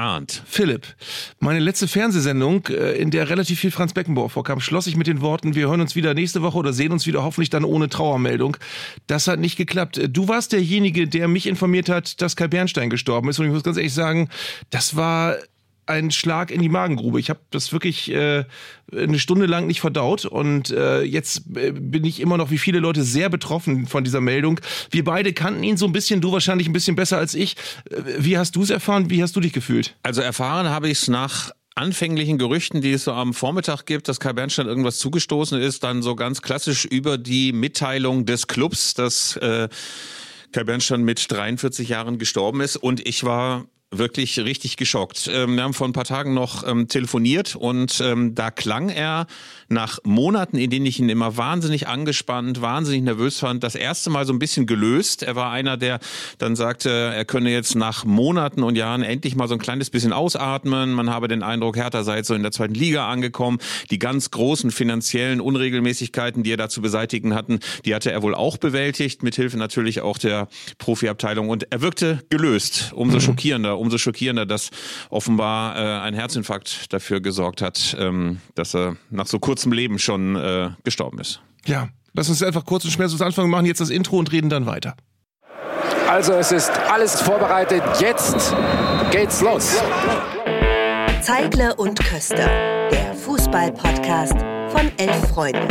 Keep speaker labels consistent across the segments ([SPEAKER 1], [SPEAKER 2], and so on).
[SPEAKER 1] Arndt.
[SPEAKER 2] Philipp, meine letzte Fernsehsendung, äh, in der relativ viel Franz Beckenbauer vorkam, schloss ich mit den Worten, wir hören uns wieder nächste Woche oder sehen uns wieder, hoffentlich dann ohne Trauermeldung. Das hat nicht geklappt. Du warst derjenige, der mich informiert hat, dass Kai Bernstein gestorben ist. Und ich muss ganz ehrlich sagen, das war ein Schlag in die Magengrube. Ich habe das wirklich äh, eine Stunde lang nicht verdaut und äh, jetzt äh, bin ich immer noch wie viele Leute sehr betroffen von dieser Meldung. Wir beide kannten ihn so ein bisschen, du wahrscheinlich ein bisschen besser als ich. Äh, wie hast du es erfahren? Wie hast du dich gefühlt?
[SPEAKER 1] Also erfahren habe ich es nach anfänglichen Gerüchten, die es so am Vormittag gibt, dass Kai Bernstein irgendwas zugestoßen ist, dann so ganz klassisch über die Mitteilung des Clubs, dass äh, Kai Bernstein mit 43 Jahren gestorben ist und ich war wirklich richtig geschockt. Ähm, wir haben vor ein paar Tagen noch ähm, telefoniert und ähm, da klang er nach Monaten, in denen ich ihn immer wahnsinnig angespannt, wahnsinnig nervös fand, das erste Mal so ein bisschen gelöst. Er war einer, der dann sagte, er könne jetzt nach Monaten und Jahren endlich mal so ein kleines bisschen ausatmen. Man habe den Eindruck, Hertha sei jetzt so in der zweiten Liga angekommen. Die ganz großen finanziellen Unregelmäßigkeiten, die er da zu beseitigen hatten, die hatte er wohl auch bewältigt, mithilfe natürlich auch der Profiabteilung. Und er wirkte gelöst, umso mhm. schockierender umso schockierender, dass offenbar äh, ein Herzinfarkt dafür gesorgt hat, ähm, dass er nach so kurzem Leben schon äh, gestorben ist.
[SPEAKER 2] Ja, lass uns einfach kurz und schmerzlos anfangen, machen jetzt das Intro und reden dann weiter.
[SPEAKER 3] Also es ist alles vorbereitet, jetzt geht's los.
[SPEAKER 4] Zeigle und Köster, der Fußball-Podcast von elf Freunden.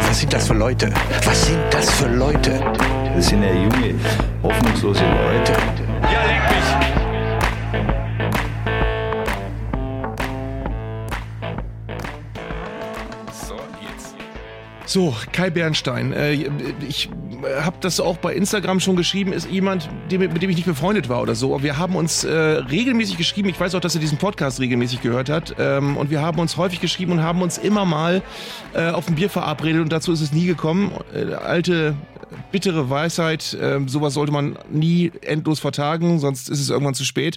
[SPEAKER 5] Was sind das für Leute? Was sind das für Leute?
[SPEAKER 6] Das sind ja junge, hoffnungslose Leute.
[SPEAKER 7] Ja, leck mich!
[SPEAKER 2] So, Kai Bernstein. Äh, ich habe das auch bei Instagram schon geschrieben, ist jemand, mit dem ich nicht befreundet war oder so. Wir haben uns äh, regelmäßig geschrieben. Ich weiß auch, dass er diesen Podcast regelmäßig gehört hat. Ähm, und wir haben uns häufig geschrieben und haben uns immer mal äh, auf ein Bier verabredet und dazu ist es nie gekommen. alte, bittere Weisheit. Ähm, sowas sollte man nie endlos vertagen, sonst ist es irgendwann zu spät.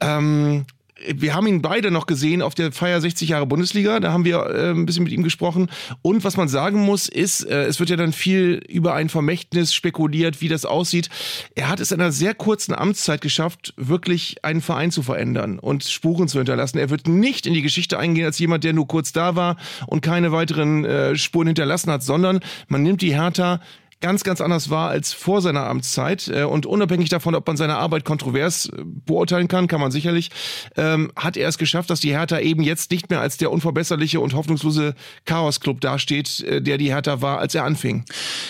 [SPEAKER 2] Ähm, wir haben ihn beide noch gesehen auf der Feier 60 Jahre Bundesliga. Da haben wir äh, ein bisschen mit ihm gesprochen. Und was man sagen muss, ist, äh, es wird ja dann viel über ein Vermächtnis spekuliert, wie das aussieht. Er hat es in einer sehr kurzen Amtszeit geschafft, wirklich einen Verein zu verändern und Spuren zu hinterlassen. Er wird nicht in die Geschichte eingehen als jemand, der nur kurz da war und keine weiteren äh, Spuren hinterlassen hat, sondern man nimmt die Hertha ganz, ganz anders war als vor seiner Amtszeit. Äh, und unabhängig davon, ob man seine Arbeit kontrovers äh, beurteilen kann, kann man sicherlich, ähm, hat er es geschafft, dass die Hertha eben jetzt nicht mehr als der unverbesserliche und hoffnungslose Chaos-Club dasteht, äh, der die Hertha war, als er anfing.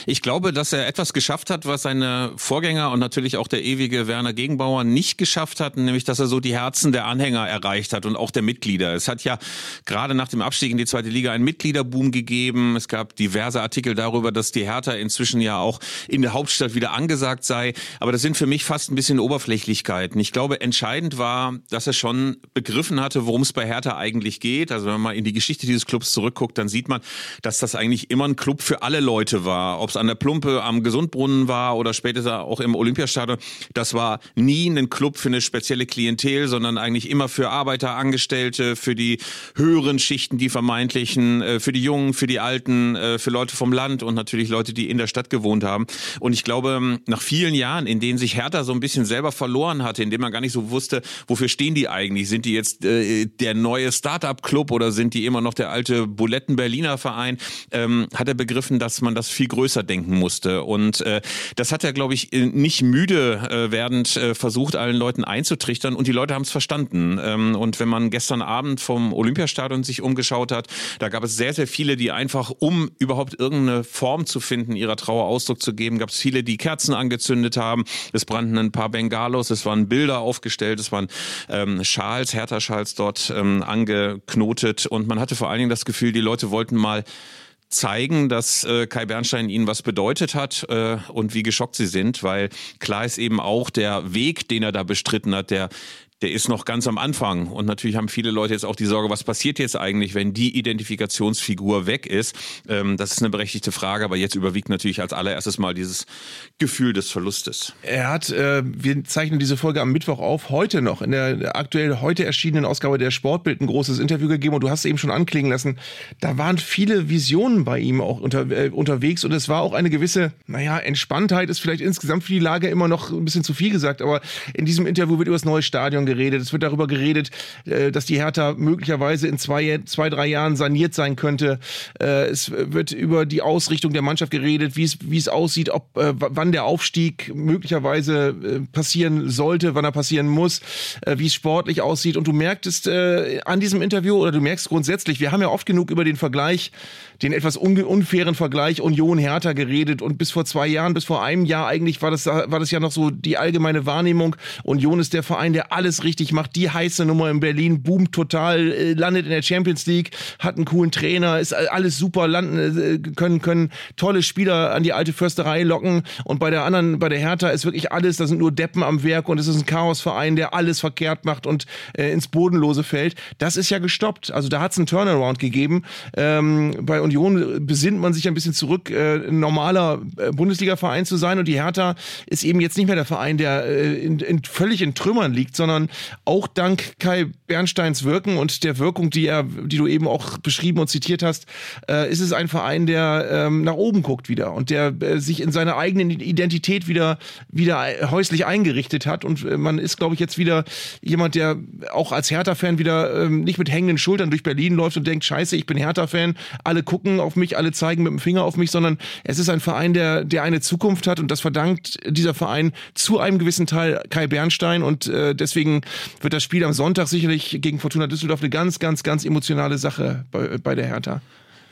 [SPEAKER 1] Ich glaube, dass er etwas geschafft hat, was seine Vorgänger und natürlich auch der ewige Werner Gegenbauer nicht geschafft hatten, nämlich dass er so die Herzen der Anhänger erreicht hat und auch der Mitglieder. Es hat ja gerade nach dem Abstieg in die zweite Liga einen Mitgliederboom gegeben. Es gab diverse Artikel darüber, dass die Hertha inzwischen inzwischen ja auch in der Hauptstadt wieder angesagt sei. Aber das sind für mich fast ein bisschen Oberflächlichkeiten. Ich glaube, entscheidend war, dass er schon begriffen hatte, worum es bei Hertha eigentlich geht. Also wenn man mal in die Geschichte dieses Clubs zurückguckt, dann sieht man, dass das eigentlich immer ein Club für alle Leute war. Ob es an der Plumpe am Gesundbrunnen war oder später auch im Olympiastadion. Das war nie ein Club für eine spezielle Klientel, sondern eigentlich immer für Arbeiter, Angestellte, für die höheren Schichten, die vermeintlichen, äh, für die Jungen, für die Alten, äh, für Leute vom Land und natürlich Leute, die in der Stadt gewohnt haben. Und ich glaube, nach vielen Jahren, in denen sich Hertha so ein bisschen selber verloren hatte, in denen man gar nicht so wusste, wofür stehen die eigentlich? Sind die jetzt äh, der neue Startup-Club oder sind die immer noch der alte Buletten-Berliner Verein? Ähm, hat er begriffen, dass man das viel größer denken musste. Und äh, das hat er, glaube ich, nicht müde äh, werdend äh, versucht, allen Leuten einzutrichtern. Und die Leute haben es verstanden. Ähm, und wenn man gestern Abend vom Olympiastadion sich umgeschaut hat, da gab es sehr, sehr viele, die einfach, um überhaupt irgendeine Form zu finden ihrer Trauer, Trauer Ausdruck zu geben, gab es viele, die Kerzen angezündet haben. Es brannten ein paar Bengalos, es waren Bilder aufgestellt, es waren ähm, Schals, Hertha-Schals dort ähm, angeknotet. Und man hatte vor allen Dingen das Gefühl, die Leute wollten mal zeigen, dass äh, Kai Bernstein ihnen was bedeutet hat äh, und wie geschockt sie sind, weil klar ist eben auch der Weg, den er da bestritten hat, der der ist noch ganz am Anfang. Und natürlich haben viele Leute jetzt auch die Sorge, was passiert jetzt eigentlich, wenn die Identifikationsfigur weg ist? Ähm, das ist eine berechtigte Frage, aber jetzt überwiegt natürlich als allererstes mal dieses Gefühl des Verlustes.
[SPEAKER 2] Er hat, äh, wir zeichnen diese Folge am Mittwoch auf, heute noch in der aktuell heute erschienenen Ausgabe der Sportbild ein großes Interview gegeben und du hast es eben schon anklingen lassen. Da waren viele Visionen bei ihm auch unter, äh, unterwegs und es war auch eine gewisse, naja, Entspanntheit ist vielleicht insgesamt für die Lage immer noch ein bisschen zu viel gesagt, aber in diesem Interview wird über das neue Stadion geredet. Es wird darüber geredet, äh, dass die Hertha möglicherweise in zwei, zwei drei Jahren saniert sein könnte. Äh, es wird über die Ausrichtung der Mannschaft geredet, wie es, wie es aussieht, ob äh, wann der Aufstieg möglicherweise passieren sollte, wann er passieren muss, wie es sportlich aussieht. Und du merktest an diesem Interview oder du merkst grundsätzlich, wir haben ja oft genug über den Vergleich, den etwas unfairen Vergleich Union-Hertha geredet und bis vor zwei Jahren, bis vor einem Jahr eigentlich war das, war das ja noch so die allgemeine Wahrnehmung. Union ist der Verein, der alles richtig macht, die heiße Nummer in Berlin, boomt total, äh, landet in der Champions League, hat einen coolen Trainer, ist alles super, landen, äh, können, können tolle Spieler an die alte Försterei locken und bei der anderen, bei der Hertha ist wirklich alles, da sind nur Deppen am Werk und es ist ein Chaosverein, der alles verkehrt macht und äh, ins Bodenlose fällt. Das ist ja gestoppt. Also da hat es einen Turnaround gegeben. Ähm, bei Union besinnt man sich ein bisschen zurück, äh, ein normaler äh, Bundesliga-Verein zu sein. Und die Hertha ist eben jetzt nicht mehr der Verein, der äh, in, in, völlig in Trümmern liegt, sondern auch dank Kai Bernsteins Wirken und der Wirkung, die er, die du eben auch beschrieben und zitiert hast, äh, ist es ein Verein, der ähm, nach oben guckt wieder und der äh, sich in seiner eigenen Identität wieder wieder häuslich eingerichtet hat. Und äh, man ist, glaube ich, jetzt wieder jemand, der auch als Hertha-Fan wieder ähm, nicht mit hängenden Schultern durch Berlin läuft und denkt, scheiße, ich bin Hertha-Fan, alle gucken auf mich, alle zeigen mit dem Finger auf mich, sondern es ist ein Verein, der, der eine Zukunft hat und das verdankt dieser Verein zu einem gewissen Teil Kai Bernstein und äh, deswegen wird das Spiel am Sonntag sicherlich gegen Fortuna Düsseldorf eine ganz, ganz, ganz emotionale Sache bei, bei der Hertha.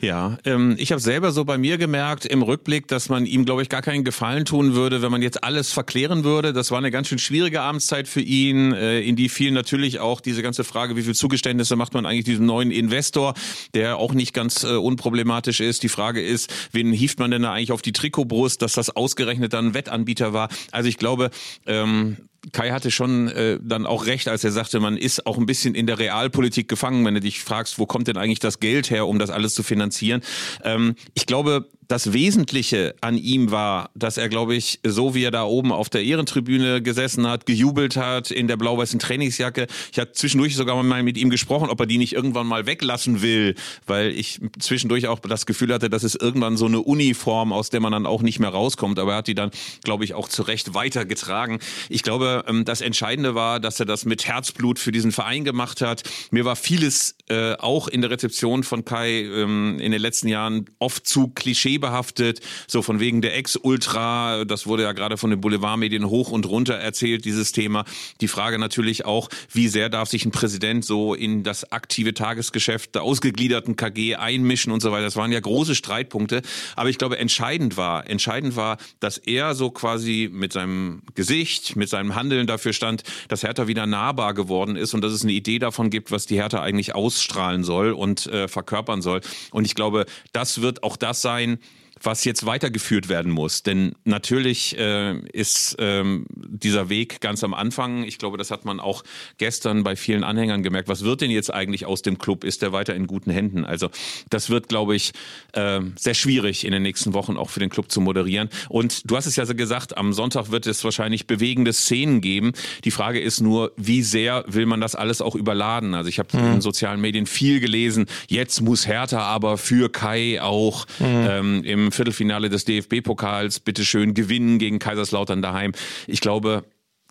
[SPEAKER 1] Ja, ähm, ich habe selber so bei mir gemerkt im Rückblick, dass man ihm, glaube ich, gar keinen Gefallen tun würde, wenn man jetzt alles verklären würde. Das war eine ganz schön schwierige Abendszeit für ihn, äh, in die fiel natürlich auch diese ganze Frage, wie viel Zugeständnisse macht man eigentlich diesem neuen Investor, der auch nicht ganz äh, unproblematisch ist. Die Frage ist, wen hieft man denn da eigentlich auf die Trikotbrust, dass das ausgerechnet dann ein Wettanbieter war? Also ich glaube, ähm, Kai hatte schon äh, dann auch recht, als er sagte, man ist auch ein bisschen in der Realpolitik gefangen, wenn du dich fragst, wo kommt denn eigentlich das Geld her, um das alles zu finanzieren. Ähm, ich glaube, das Wesentliche an ihm war, dass er, glaube ich, so wie er da oben auf der Ehrentribüne gesessen hat, gejubelt hat in der blau-weißen Trainingsjacke. Ich hatte zwischendurch sogar mal mit ihm gesprochen, ob er die nicht irgendwann mal weglassen will, weil ich zwischendurch auch das Gefühl hatte, das ist irgendwann so eine Uniform, aus der man dann auch nicht mehr rauskommt. Aber er hat die dann, glaube ich, auch zu Recht weitergetragen. Ich glaube, ähm, das Entscheidende war, dass er das mit Herzblut für diesen Verein gemacht hat. Mir war vieles äh, auch in der Rezeption von Kai ähm, in den letzten Jahren oft zu Klischee behaftet, so von wegen der Ex-Ultra, das wurde ja gerade von den Boulevardmedien hoch und runter erzählt, dieses Thema. Die Frage natürlich auch, wie sehr darf sich ein Präsident so in das aktive Tagesgeschäft der ausgegliederten KG einmischen und so weiter. Das waren ja große Streitpunkte. Aber ich glaube, entscheidend war, entscheidend war, dass er so quasi mit seinem Gesicht, mit seinem Handeln dafür stand, dass Hertha wieder nahbar geworden ist und dass es eine Idee davon gibt, was die Hertha eigentlich ausstrahlen soll und äh, verkörpern soll. Und ich glaube, das wird auch das sein, was jetzt weitergeführt werden muss. Denn natürlich äh, ist ähm, dieser Weg ganz am Anfang. Ich glaube, das hat man auch gestern bei vielen Anhängern gemerkt. Was wird denn jetzt eigentlich aus dem Club? Ist der weiter in guten Händen? Also das wird, glaube ich, äh, sehr schwierig in den nächsten Wochen auch für den Club zu moderieren. Und du hast es ja so gesagt, am Sonntag wird es wahrscheinlich bewegende Szenen geben. Die Frage ist nur, wie sehr will man das alles auch überladen? Also ich habe mhm. in sozialen Medien viel gelesen. Jetzt muss Hertha aber für Kai auch mhm. ähm, im Viertelfinale des DFB-Pokals bitteschön gewinnen gegen Kaiserslautern daheim. Ich glaube,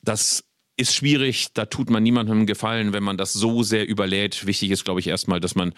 [SPEAKER 1] das ist schwierig, da tut man niemandem Gefallen, wenn man das so sehr überlädt. Wichtig ist, glaube ich, erstmal, dass man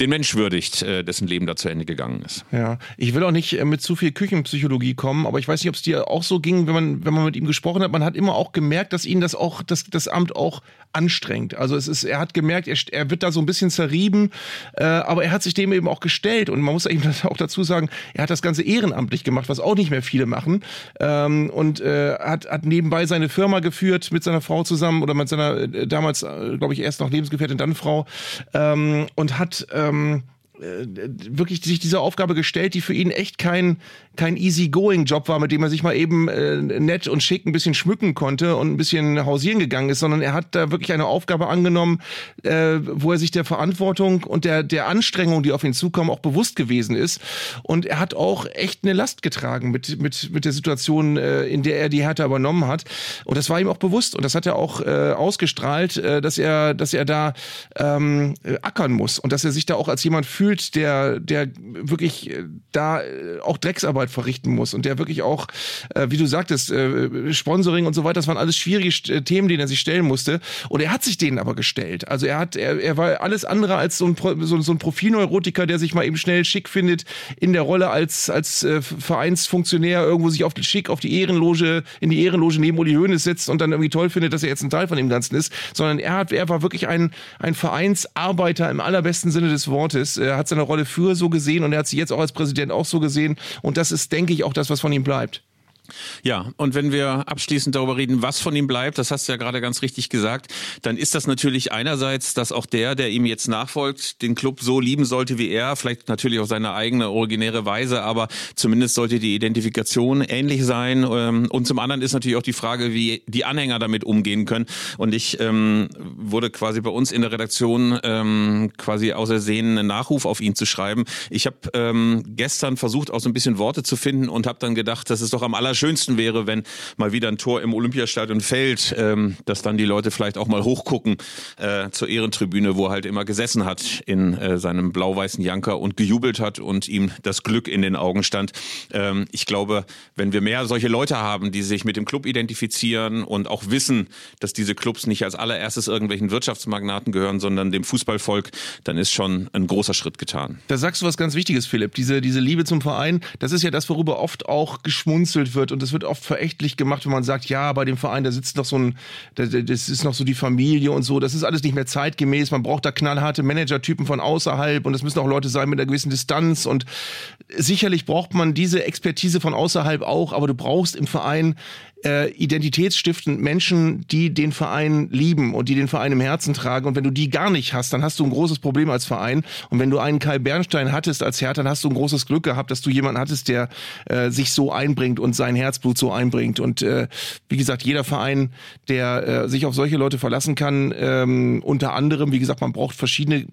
[SPEAKER 1] den Mensch würdigt, äh, dessen Leben da zu Ende gegangen ist.
[SPEAKER 2] Ja, ich will auch nicht äh, mit zu viel Küchenpsychologie kommen, aber ich weiß nicht, ob es dir auch so ging, wenn man, wenn man mit ihm gesprochen hat. Man hat immer auch gemerkt, dass ihn das auch, dass das Amt auch anstrengt. Also es ist, er hat gemerkt, er, er wird da so ein bisschen zerrieben, äh, aber er hat sich dem eben auch gestellt und man muss eben auch dazu sagen, er hat das Ganze ehrenamtlich gemacht, was auch nicht mehr viele machen ähm, und äh, hat, hat nebenbei seine Firma geführt mit seiner Frau zusammen oder mit seiner äh, damals, äh, glaube ich, erst noch Lebensgefährtin, dann Frau ähm, und hat ähm, wirklich sich dieser Aufgabe gestellt, die für ihn echt kein, kein easy-going-Job war, mit dem er sich mal eben äh, nett und schick ein bisschen schmücken konnte und ein bisschen hausieren gegangen ist, sondern er hat da wirklich eine Aufgabe angenommen, äh, wo er sich der Verantwortung und der, der Anstrengung, die auf ihn zukommen, auch bewusst gewesen ist. Und er hat auch echt eine Last getragen mit, mit, mit der Situation, äh, in der er die Härte übernommen hat. Und das war ihm auch bewusst und das hat er auch äh, ausgestrahlt, äh, dass er, dass er da ähm, ackern muss und dass er sich da auch als jemand fühlt, der, der wirklich äh, da äh, auch Drecksarbeit verrichten muss und der wirklich auch, äh, wie du sagtest, äh, Sponsoring und so weiter, das waren alles schwierige äh, Themen, denen er sich stellen musste. Und er hat sich denen aber gestellt. Also er hat, er, er war alles andere als so ein, so, so ein Profilneurotiker, der sich mal eben schnell schick findet in der Rolle als, als äh, Vereinsfunktionär irgendwo sich auf die schick auf die Ehrenloge, in die Ehrenloge neben Uli Hoeneß sitzt und dann irgendwie toll findet, dass er jetzt ein Teil von dem Ganzen ist, sondern er hat, er war wirklich ein, ein Vereinsarbeiter im allerbesten Sinne des Wortes. Er hat seine Rolle früher so gesehen und er hat sie jetzt auch als Präsident auch so gesehen. Und das ist, denke ich, auch das, was von ihm bleibt.
[SPEAKER 1] Ja, und wenn wir abschließend darüber reden, was von ihm bleibt, das hast du ja gerade ganz richtig gesagt, dann ist das natürlich einerseits, dass auch der, der ihm jetzt nachfolgt, den Club so lieben sollte wie er, vielleicht natürlich auf seine eigene originäre Weise, aber zumindest sollte die Identifikation ähnlich sein. Ähm, und zum anderen ist natürlich auch die Frage, wie die Anhänger damit umgehen können. Und ich ähm, wurde quasi bei uns in der Redaktion ähm, quasi ausersehen, einen Nachruf auf ihn zu schreiben. Ich habe ähm, gestern versucht, auch so ein bisschen Worte zu finden und habe dann gedacht, das ist doch am aller Allerschönsten wäre, wenn mal wieder ein Tor im Olympiastadion fällt, ähm, dass dann die Leute vielleicht auch mal hochgucken äh, zur Ehrentribüne, wo er halt immer gesessen hat in äh, seinem blau-weißen Janker und gejubelt hat und ihm das Glück in den Augen stand. Ähm, ich glaube, wenn wir mehr solche Leute haben, die sich mit dem Club identifizieren und auch wissen, dass diese Clubs nicht als allererstes irgendwelchen Wirtschaftsmagnaten gehören, sondern dem Fußballvolk, dann ist schon ein großer Schritt getan.
[SPEAKER 2] Da sagst du was ganz Wichtiges, Philipp. Diese, diese Liebe zum Verein, das ist ja das, worüber oft auch geschmunzelt wird wird. Und es wird oft verächtlich gemacht, wenn man sagt, ja, bei dem Verein, da sitzt noch so ein, das ist noch so die Familie und so, das ist alles nicht mehr zeitgemäß, man braucht da knallharte Managertypen von außerhalb und es müssen auch Leute sein mit einer gewissen Distanz. Und sicherlich braucht man diese Expertise von außerhalb auch, aber du brauchst im Verein äh, identitätsstiftend Menschen, die den Verein lieben und die den Verein im Herzen tragen. Und wenn du die gar nicht hast, dann hast du ein großes Problem als Verein. Und wenn du einen Kai Bernstein hattest als Herr, dann hast du ein großes Glück gehabt, dass du jemanden hattest, der äh, sich so einbringt und sein Herzblut so einbringt. Und äh, wie gesagt, jeder Verein, der äh, sich auf solche Leute verlassen kann, ähm, unter anderem, wie gesagt, man braucht verschiedene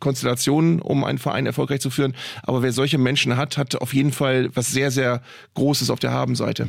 [SPEAKER 2] Konstellationen, um einen Verein erfolgreich zu führen. Aber wer solche Menschen hat, hat auf jeden Fall was sehr, sehr Großes auf der Habenseite.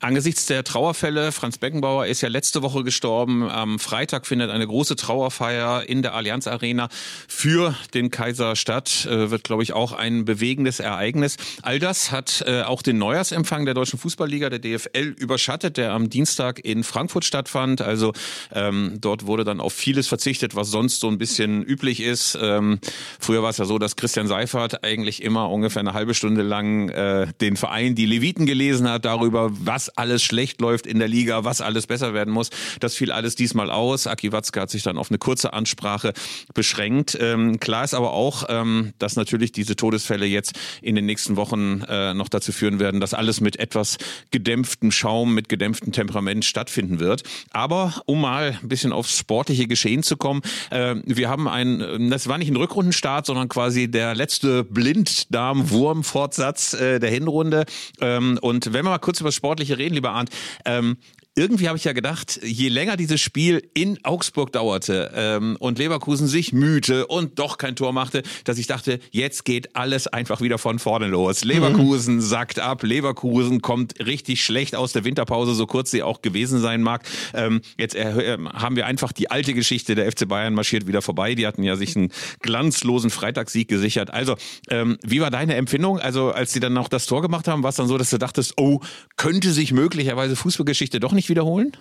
[SPEAKER 1] Angesichts der Trauerfälle, Franz Beckenbauer ist ja letzte Woche gestorben. Am Freitag findet eine große Trauerfeier in der Allianz Arena für den Kaiser statt. Äh, wird, glaube ich, auch ein bewegendes Ereignis. All das hat äh, auch den Neujahrsempfang der Deutschen Fußballliga, der DFL, überschattet, der am Dienstag in Frankfurt stattfand. Also ähm, dort wurde dann auf vieles verzichtet, was sonst so ein bisschen üblich ist. Äh, ähm, früher war es ja so, dass Christian Seifert eigentlich immer ungefähr eine halbe Stunde lang äh, den Verein Die Leviten gelesen hat darüber, was alles schlecht läuft in der Liga, was alles besser werden muss. Das fiel alles diesmal aus. Aki Watzke hat sich dann auf eine kurze Ansprache beschränkt. Ähm, klar ist aber auch, ähm, dass natürlich diese Todesfälle jetzt in den nächsten Wochen äh, noch dazu führen werden, dass alles mit etwas gedämpftem Schaum, mit gedämpftem Temperament stattfinden wird. Aber um mal ein bisschen aufs sportliche Geschehen zu kommen, äh, wir haben ein, das war nicht ein Rückrundenstart, sondern quasi der letzte Blinddarm-Wurm-Fortsatz äh, der Hinrunde. Ähm, und wenn wir mal kurz über das Sportliche reden, lieber Arndt, ähm, irgendwie habe ich ja gedacht, je länger dieses Spiel in Augsburg dauerte ähm, und Leverkusen sich mühte und doch kein Tor machte, dass ich dachte, jetzt geht alles einfach wieder von vorne los. Leverkusen mhm. sackt ab, Leverkusen kommt richtig schlecht aus der Winterpause, so kurz sie auch gewesen sein mag. Ähm, jetzt äh, haben wir einfach die alte Geschichte, der FC Bayern marschiert wieder vorbei. Die hatten ja sich einen glanzlosen Freitagssieg gesichert. Also, ähm, wie war deine Empfindung? Also, als sie dann noch das Tor gemacht haben, war es dann so, dass du dachtest, oh, könnte sich möglicherweise Fußballgeschichte doch nicht nicht wiederholen?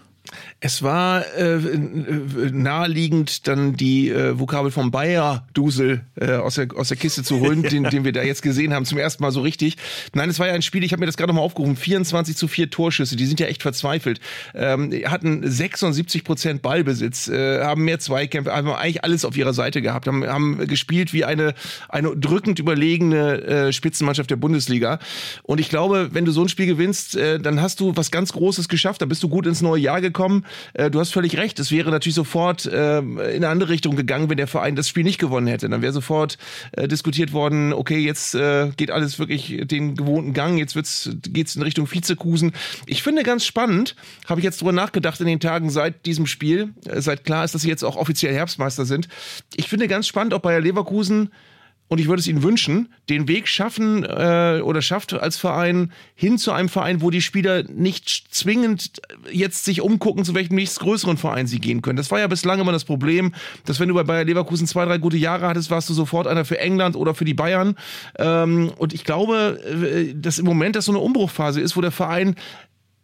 [SPEAKER 2] Es war äh, naheliegend, dann die äh, Vokabel vom Bayer-Dusel äh, aus, der, aus der Kiste zu holen, den, den wir da jetzt gesehen haben, zum ersten Mal so richtig. Nein, es war ja ein Spiel, ich habe mir das gerade mal aufgerufen, 24 zu 4 Torschüsse, die sind ja echt verzweifelt. Ähm, hatten 76 Prozent Ballbesitz, äh, haben mehr Zweikämpfe, haben eigentlich alles auf ihrer Seite gehabt, haben, haben gespielt wie eine, eine drückend überlegene äh, Spitzenmannschaft der Bundesliga. Und ich glaube, wenn du so ein Spiel gewinnst, äh, dann hast du was ganz Großes geschafft, da bist du gut ins neue Jahr gekommen. Äh, du hast völlig recht. Es wäre natürlich sofort äh, in eine andere Richtung gegangen, wenn der Verein das Spiel nicht gewonnen hätte. Dann wäre sofort äh, diskutiert worden, okay, jetzt äh, geht alles wirklich den gewohnten Gang, jetzt wird's, geht's in Richtung Vizekusen. Ich finde ganz spannend, habe ich jetzt drüber nachgedacht in den Tagen seit diesem Spiel, äh, seit klar ist, dass sie jetzt auch offiziell Herbstmeister sind. Ich finde ganz spannend, ob Bayer Leverkusen und ich würde es ihnen wünschen, den Weg schaffen äh, oder schafft als Verein hin zu einem Verein, wo die Spieler nicht zwingend jetzt sich umgucken, zu welchem nächstgrößeren Verein sie gehen können. Das war ja bislang immer das Problem, dass wenn du bei Bayer Leverkusen zwei, drei gute Jahre hattest, warst du sofort einer für England oder für die Bayern. Ähm, und ich glaube, äh, dass im Moment das so eine Umbruchphase ist, wo der Verein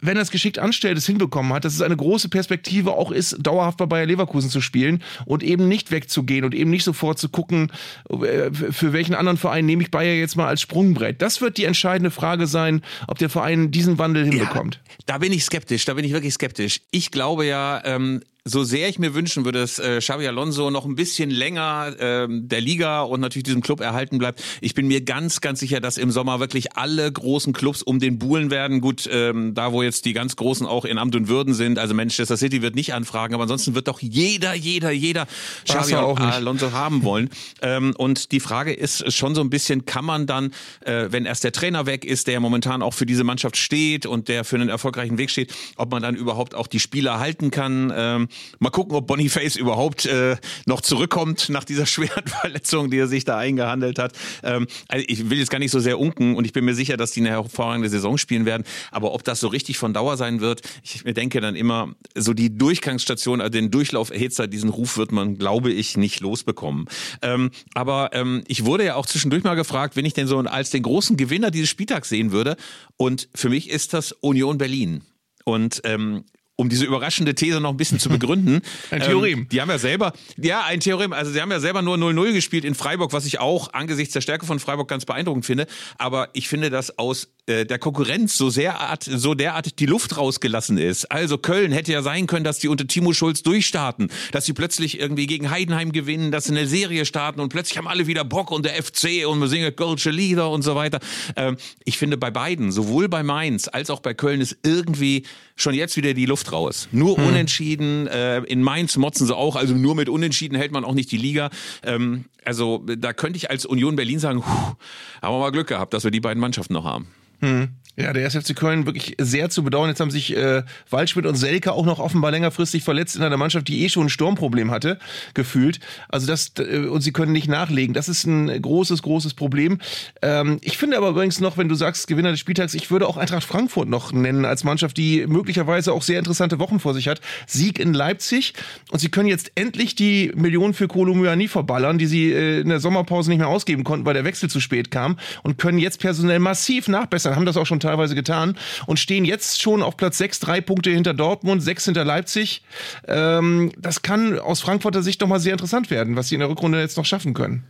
[SPEAKER 2] wenn er es geschickt anstellt, es hinbekommen hat, dass es eine große Perspektive auch ist, dauerhaft bei Bayer Leverkusen zu spielen und eben nicht wegzugehen und eben nicht sofort zu gucken, äh, für welchen anderen Verein nehme ich Bayer jetzt mal als Sprungbrett. Das wird die entscheidende Frage sein, ob der Verein diesen Wandel hinbekommt. Ja,
[SPEAKER 1] da bin ich skeptisch, da bin ich wirklich skeptisch. Ich glaube ja, ähm, so sehr ich mir wünschen würde, dass äh, Xabi Alonso noch ein bisschen länger ähm, der Liga und natürlich diesem Club erhalten bleibt. Ich bin mir ganz, ganz sicher, dass im Sommer wirklich alle großen Clubs um den Buhlen werden. Gut, ähm, da wo jetzt die ganz Großen auch in Amt und Würden sind, also Manchester City wird nicht anfragen, aber ansonsten wird doch jeder, jeder, jeder Xabi Alonso haben wollen. Ähm, und die Frage ist schon so ein bisschen, kann man dann, äh, wenn erst der Trainer weg ist, der momentan auch für diese Mannschaft steht und der für einen erfolgreichen Weg steht, ob man dann überhaupt auch die Spieler halten kann. Ähm, Mal gucken, ob Boniface überhaupt äh, noch zurückkommt nach dieser schweren Verletzung, die er sich da eingehandelt hat. Ähm, also ich will jetzt gar nicht so sehr unken und ich bin mir sicher, dass die eine hervorragende Saison spielen werden. Aber ob das so richtig von Dauer sein wird, ich denke dann immer, so die Durchgangsstation, also den Durchlauferhitzer, diesen Ruf wird man, glaube ich, nicht losbekommen. Ähm, aber ähm, ich wurde ja auch zwischendurch mal gefragt, wenn ich denn so als den großen Gewinner dieses Spieltags sehen würde. Und für mich ist das Union Berlin. Und ähm, um diese überraschende These noch ein bisschen zu begründen.
[SPEAKER 2] ein Theorem.
[SPEAKER 1] Ähm, die haben ja selber, ja, ein Theorem. Also sie haben ja selber nur 0-0 gespielt in Freiburg, was ich auch angesichts der Stärke von Freiburg ganz beeindruckend finde. Aber ich finde das aus äh, der Konkurrenz so sehr so derartig die Luft rausgelassen ist. Also Köln hätte ja sein können, dass die unter Timo Schulz durchstarten, dass sie plötzlich irgendwie gegen Heidenheim gewinnen, dass sie eine Serie starten und plötzlich haben alle wieder Bock und der FC und wir singen Kölsche Lieder und so weiter. Ähm, ich finde bei beiden, sowohl bei Mainz als auch bei Köln ist irgendwie schon jetzt wieder die Luft raus. Nur hm. unentschieden, äh, in Mainz motzen sie auch, also nur mit unentschieden hält man auch nicht die Liga. Ähm, also da könnte ich als Union Berlin sagen, puh, haben wir mal Glück gehabt, dass wir die beiden Mannschaften noch haben.
[SPEAKER 2] Hm. Ja, der SFC Köln wirklich sehr zu bedauern. Jetzt haben sich äh, Waldschmidt und Selke auch noch offenbar längerfristig verletzt in einer Mannschaft, die eh schon ein Sturmproblem hatte, gefühlt. Also das, äh, und sie können nicht nachlegen. Das ist ein großes, großes Problem. Ähm, ich finde aber übrigens noch, wenn du sagst, Gewinner des Spieltags, ich würde auch Eintracht Frankfurt noch nennen als Mannschaft, die möglicherweise auch sehr interessante Wochen vor sich hat. Sieg in Leipzig und sie können jetzt endlich die Millionen für Kolumyani verballern, die sie äh, in der Sommerpause nicht mehr ausgeben konnten, weil der Wechsel zu spät kam und können jetzt personell massiv nachbessern, haben das auch schon teilweise getan und stehen jetzt schon auf Platz 6, drei Punkte hinter Dortmund, sechs hinter Leipzig. Ähm, das kann aus Frankfurter Sicht doch mal sehr interessant werden, was sie in der Rückrunde jetzt noch schaffen können.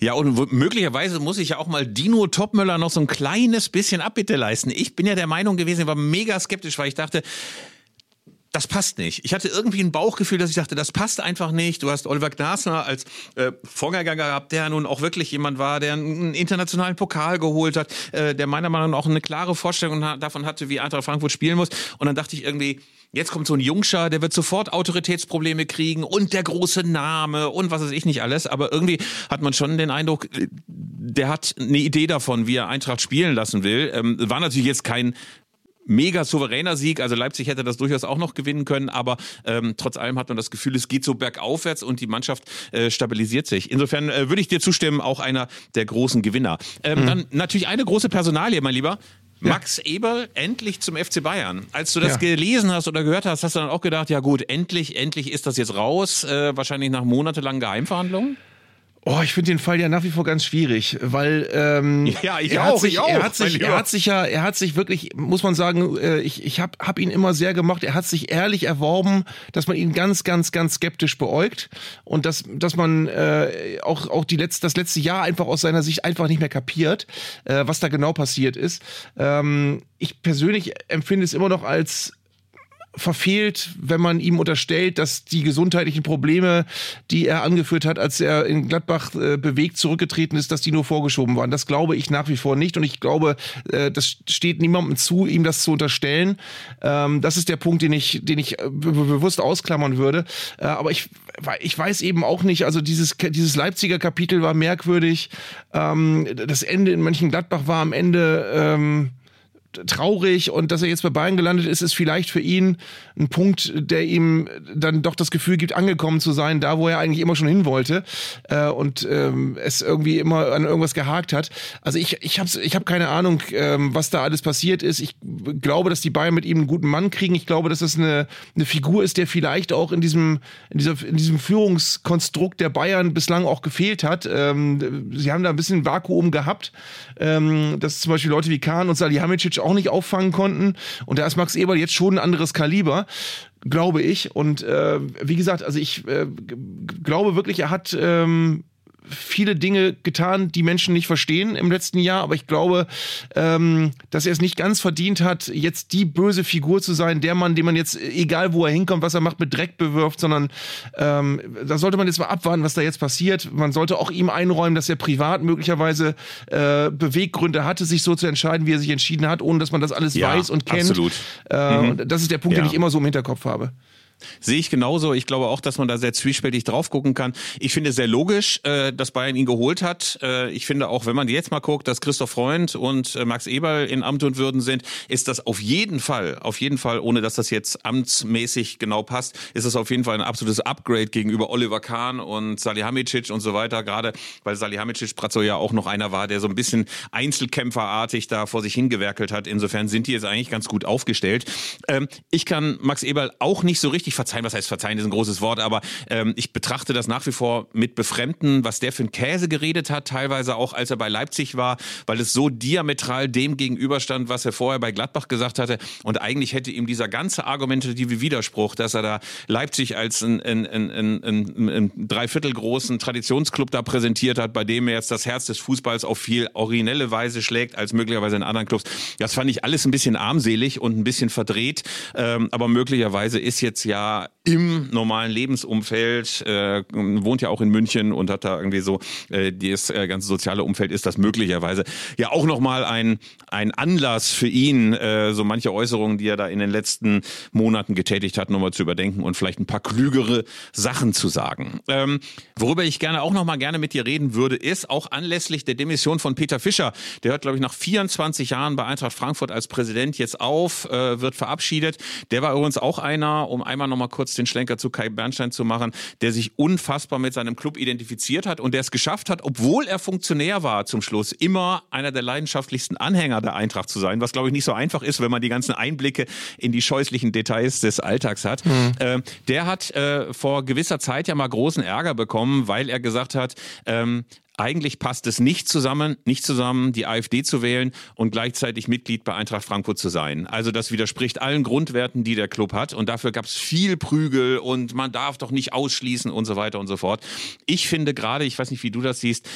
[SPEAKER 1] Ja, und möglicherweise muss ich ja auch mal Dino Topmöller noch so ein kleines bisschen Abbitte leisten. Ich bin ja der Meinung gewesen, ich war mega skeptisch, weil ich dachte, das passt nicht. Ich hatte irgendwie ein Bauchgefühl, dass ich dachte, das passt einfach nicht. Du hast Oliver Glasner als äh, Vorgänger gehabt, der nun auch wirklich jemand war, der einen internationalen Pokal geholt hat, äh, der meiner Meinung nach auch eine klare Vorstellung davon hatte, wie Eintracht Frankfurt spielen muss. Und dann dachte ich irgendwie, jetzt kommt so ein Jungscher, der wird sofort Autoritätsprobleme kriegen und der große Name und was weiß ich nicht alles. Aber irgendwie hat man schon den Eindruck, der hat eine Idee davon, wie er Eintracht spielen lassen will. Ähm, war natürlich jetzt kein mega souveräner Sieg. Also Leipzig hätte das durchaus auch noch gewinnen können, aber ähm, trotz allem hat man das Gefühl, es geht so bergaufwärts und die Mannschaft äh, stabilisiert sich. Insofern äh, würde ich dir zustimmen, auch einer der großen Gewinner. Ähm, mhm. Dann natürlich eine große Personalie, mein Lieber. Max ja. Eberl endlich zum FC Bayern. Als du das ja. gelesen hast oder gehört hast, hast du dann auch gedacht, ja gut, endlich, endlich ist das jetzt raus, äh, wahrscheinlich nach monatelangen Geheimverhandlungen?
[SPEAKER 2] Oh, ich finde den Fall ja nach wie vor ganz schwierig, weil ähm,
[SPEAKER 1] ja, ich auch, sich, ich auch.
[SPEAKER 2] Er hat sich, er hat sich ja, er hat sich wirklich, muss man sagen, äh, ich, ich habe hab ihn immer sehr gemacht. Er hat sich ehrlich erworben, dass man ihn ganz, ganz, ganz skeptisch beäugt und dass, dass man äh, auch auch die letzte, das letzte Jahr einfach aus seiner Sicht einfach nicht mehr kapiert, äh, was da genau passiert ist. Ähm, ich persönlich empfinde es immer noch als verfehlt, wenn man ihm unterstellt, dass die gesundheitlichen Probleme, die er angeführt hat, als er in Gladbach äh, bewegt zurückgetreten ist, dass die nur vorgeschoben waren. Das glaube ich nach wie vor nicht und ich glaube, äh, das steht niemandem zu, ihm das zu unterstellen. Ähm, das ist der Punkt, den ich, den ich äh, bewusst ausklammern würde. Äh, aber ich, ich weiß eben auch nicht, also dieses, dieses Leipziger Kapitel war merkwürdig. Ähm, das Ende in Mönchengladbach war am Ende ähm, traurig und dass er jetzt bei Bayern gelandet ist, ist vielleicht für ihn ein Punkt, der ihm dann doch das Gefühl gibt, angekommen zu sein, da wo er eigentlich immer schon hin wollte äh, und ähm, es irgendwie immer an irgendwas gehakt hat. Also ich, ich habe ich hab keine Ahnung, ähm, was da alles passiert ist. Ich glaube, dass die Bayern mit ihm einen guten Mann kriegen. Ich glaube, dass das eine, eine Figur ist, der vielleicht auch in diesem, in, dieser, in diesem Führungskonstrukt der Bayern bislang auch gefehlt hat. Ähm, sie haben da ein bisschen Vakuum gehabt, ähm, dass zum Beispiel Leute wie Kahn und Salihamidzic auch nicht auffangen konnten. Und da ist Max Eberl jetzt schon ein anderes Kaliber glaube ich. Und äh, wie gesagt, also ich äh, glaube wirklich, er hat ähm, viele Dinge getan, die Menschen nicht verstehen im letzten Jahr, aber ich glaube, ähm, dass er es nicht ganz verdient hat, jetzt die böse Figur zu sein, der Mann, den man jetzt, egal wo er hinkommt, was er macht, mit Dreck bewirft, sondern ähm, da sollte man jetzt mal abwarten, was da jetzt passiert. Man sollte auch ihm einräumen, dass er privat möglicherweise äh, Beweggründe hatte, sich so zu entscheiden, wie er sich entschieden hat, ohne dass man das alles ja, weiß und kennt.
[SPEAKER 1] Absolut.
[SPEAKER 2] Äh, mhm. Das ist der Punkt, ja. den ich immer so im Hinterkopf habe.
[SPEAKER 1] Sehe ich genauso. Ich glaube auch, dass man da sehr zwiespältig drauf gucken kann. Ich finde sehr logisch, äh, dass Bayern ihn geholt hat. Äh, ich finde auch, wenn man jetzt mal guckt, dass Christoph Freund und äh, Max Eberl in Amt und Würden sind, ist das auf jeden Fall, auf jeden Fall, ohne dass das jetzt amtsmäßig genau passt, ist das auf jeden Fall ein absolutes Upgrade gegenüber Oliver Kahn und Salihamidzic und so weiter. Gerade weil Salihamidzic Pratzo ja auch noch einer war, der so ein bisschen Einzelkämpferartig da vor sich hingewerkelt hat. Insofern sind die jetzt eigentlich ganz gut aufgestellt. Ähm, ich kann Max Eberl auch nicht so richtig richtig verzeihen, was heißt verzeihen, ist ein großes Wort, aber ähm, ich betrachte das nach wie vor mit Befremden, was der für ein Käse geredet hat, teilweise auch als er bei Leipzig war, weil es so diametral dem gegenüberstand, was er vorher bei Gladbach gesagt hatte. Und eigentlich hätte ihm dieser ganze argumentative Widerspruch, dass er da Leipzig als ein, ein, ein, ein, ein, ein dreiviertel großen Traditionsclub da präsentiert hat, bei dem er jetzt das Herz des Fußballs auf viel originelle Weise schlägt als möglicherweise in anderen Clubs. Das fand ich alles ein bisschen armselig und ein bisschen verdreht. Ähm, aber möglicherweise ist jetzt ja ja im normalen Lebensumfeld, äh, wohnt ja auch in München und hat da irgendwie so, äh, das äh, ganze soziale Umfeld ist das möglicherweise ja auch nochmal ein, ein Anlass für ihn, äh, so manche Äußerungen, die er da in den letzten Monaten getätigt hat, nochmal zu überdenken und vielleicht ein paar klügere Sachen zu sagen. Ähm, worüber ich gerne auch nochmal gerne mit dir reden würde, ist auch anlässlich der Demission von Peter Fischer. Der hört, glaube ich, nach 24 Jahren bei Eintracht Frankfurt als Präsident jetzt auf, äh, wird verabschiedet. Der war übrigens auch einer, um einmal nochmal kurz den Schlenker zu Kai Bernstein zu machen, der sich unfassbar mit seinem Club identifiziert hat und der es geschafft hat, obwohl er Funktionär war zum Schluss, immer einer der leidenschaftlichsten Anhänger der Eintracht zu sein, was glaube ich nicht so einfach ist, wenn man die ganzen Einblicke in die scheußlichen Details des Alltags hat. Mhm. Äh, der hat äh, vor gewisser Zeit ja mal großen Ärger bekommen, weil er gesagt hat, ähm, eigentlich passt es nicht zusammen, nicht zusammen, die AfD zu wählen und gleichzeitig Mitglied bei Eintracht Frankfurt zu sein. Also das widerspricht allen Grundwerten, die der Club hat. Und dafür gab es viel Prügel und man darf doch nicht ausschließen und so weiter und so fort. Ich finde gerade, ich weiß nicht, wie du das siehst,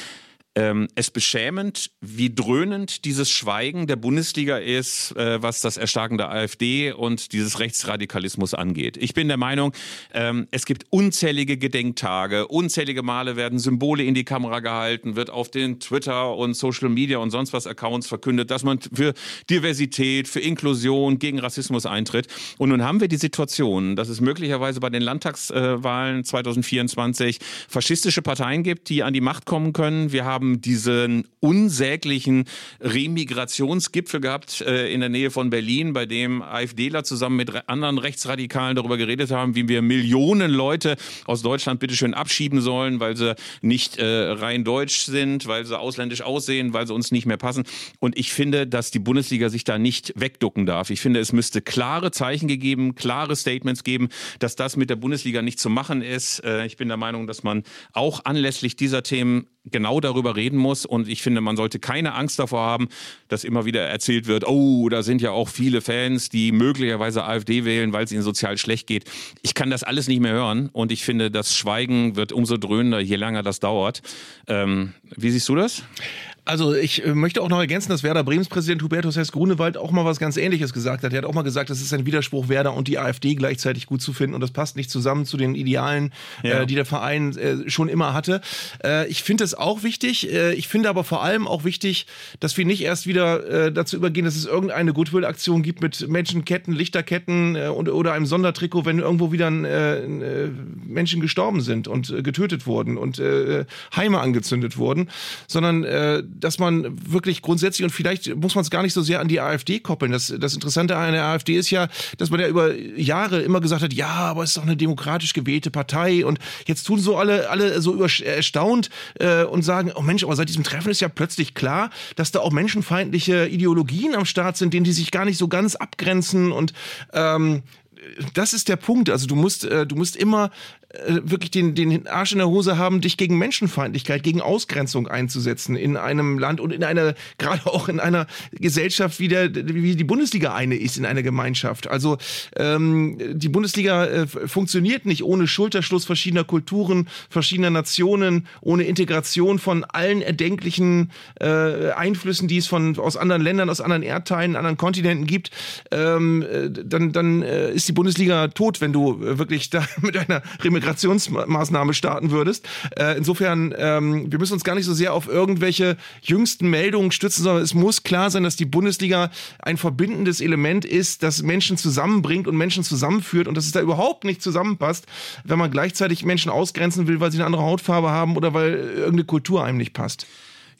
[SPEAKER 1] ähm, es beschämend, wie dröhnend dieses Schweigen der Bundesliga ist, äh, was das Erstarken der AfD und dieses Rechtsradikalismus angeht. Ich bin der Meinung, ähm, es gibt unzählige Gedenktage, unzählige Male werden Symbole in die Kamera gehalten, wird auf den Twitter und Social Media und sonst was Accounts verkündet, dass man für Diversität, für Inklusion, gegen Rassismus eintritt. Und nun haben wir die Situation, dass es möglicherweise bei den Landtagswahlen 2024 faschistische Parteien gibt, die an die Macht kommen können. Wir haben haben diesen unsäglichen Remigrationsgipfel gehabt äh, in der Nähe von Berlin, bei dem AfDler zusammen mit anderen Rechtsradikalen darüber geredet haben, wie wir Millionen Leute aus Deutschland bitteschön abschieben sollen, weil sie nicht äh, rein deutsch sind, weil sie ausländisch aussehen, weil sie uns nicht mehr passen. Und ich finde, dass die Bundesliga sich da nicht wegducken darf. Ich finde, es müsste klare Zeichen gegeben, klare Statements geben, dass das mit der Bundesliga nicht zu machen ist. Äh, ich bin der Meinung, dass man auch anlässlich dieser Themen genau darüber reden muss. Und ich finde, man sollte keine Angst davor haben, dass immer wieder erzählt wird, oh, da sind ja auch viele Fans, die möglicherweise AfD wählen, weil es ihnen sozial schlecht geht. Ich kann das alles nicht mehr hören. Und ich finde, das Schweigen wird umso dröhnender, je länger das dauert. Ähm, wie siehst du das?
[SPEAKER 2] Also ich äh, möchte auch noch ergänzen, dass Werder Bremens Präsident Hubertus Hess-Grunewald auch mal was ganz Ähnliches gesagt hat. Er hat auch mal gesagt, es ist ein Widerspruch, Werder und die AfD gleichzeitig gut zu finden und das passt nicht zusammen zu den Idealen, ja. äh, die der Verein äh, schon immer hatte. Äh, ich finde es auch wichtig. Äh, ich finde aber vor allem auch wichtig, dass wir nicht erst wieder äh, dazu übergehen, dass es irgendeine Goodwill-Aktion gibt mit Menschenketten, Lichterketten und, oder einem Sondertrikot, wenn irgendwo wieder Menschen gestorben sind und getötet wurden und Heime angezündet wurden, sondern dass man wirklich grundsätzlich und vielleicht muss man es gar nicht so sehr an die AfD koppeln. Das, das Interessante an der AfD ist ja, dass man ja über Jahre immer gesagt hat, ja, aber es ist doch eine demokratisch gewählte Partei und jetzt tun so alle, alle so erstaunt äh, und sagen, oh Mensch, aber seit diesem Treffen ist ja plötzlich klar, dass da auch menschenfeindliche Ideologien am Start sind, denen die sich gar nicht so ganz abgrenzen und ähm, das ist der Punkt. Also du musst, äh, du musst immer äh, wirklich den, den Arsch in der Hose haben, dich gegen Menschenfeindlichkeit, gegen Ausgrenzung einzusetzen in einem Land und in einer, gerade auch in einer Gesellschaft, wie, der, wie die Bundesliga eine ist, in einer Gemeinschaft. Also ähm, die Bundesliga äh, funktioniert nicht ohne Schulterschluss verschiedener Kulturen, verschiedener Nationen, ohne Integration von allen erdenklichen äh, Einflüssen, die es von aus anderen Ländern, aus anderen Erdteilen, anderen Kontinenten gibt. Ähm, äh, dann dann äh, ist die Bundesliga tot, wenn du wirklich da mit einer Migrationsmaßnahme starten würdest. Äh, insofern, ähm, wir müssen uns gar nicht so sehr auf irgendwelche jüngsten Meldungen stützen, sondern es muss klar sein, dass die Bundesliga ein verbindendes Element ist, das Menschen zusammenbringt und Menschen zusammenführt und dass es da überhaupt nicht zusammenpasst, wenn man gleichzeitig Menschen ausgrenzen will, weil sie eine andere Hautfarbe haben oder weil irgendeine Kultur einem nicht passt.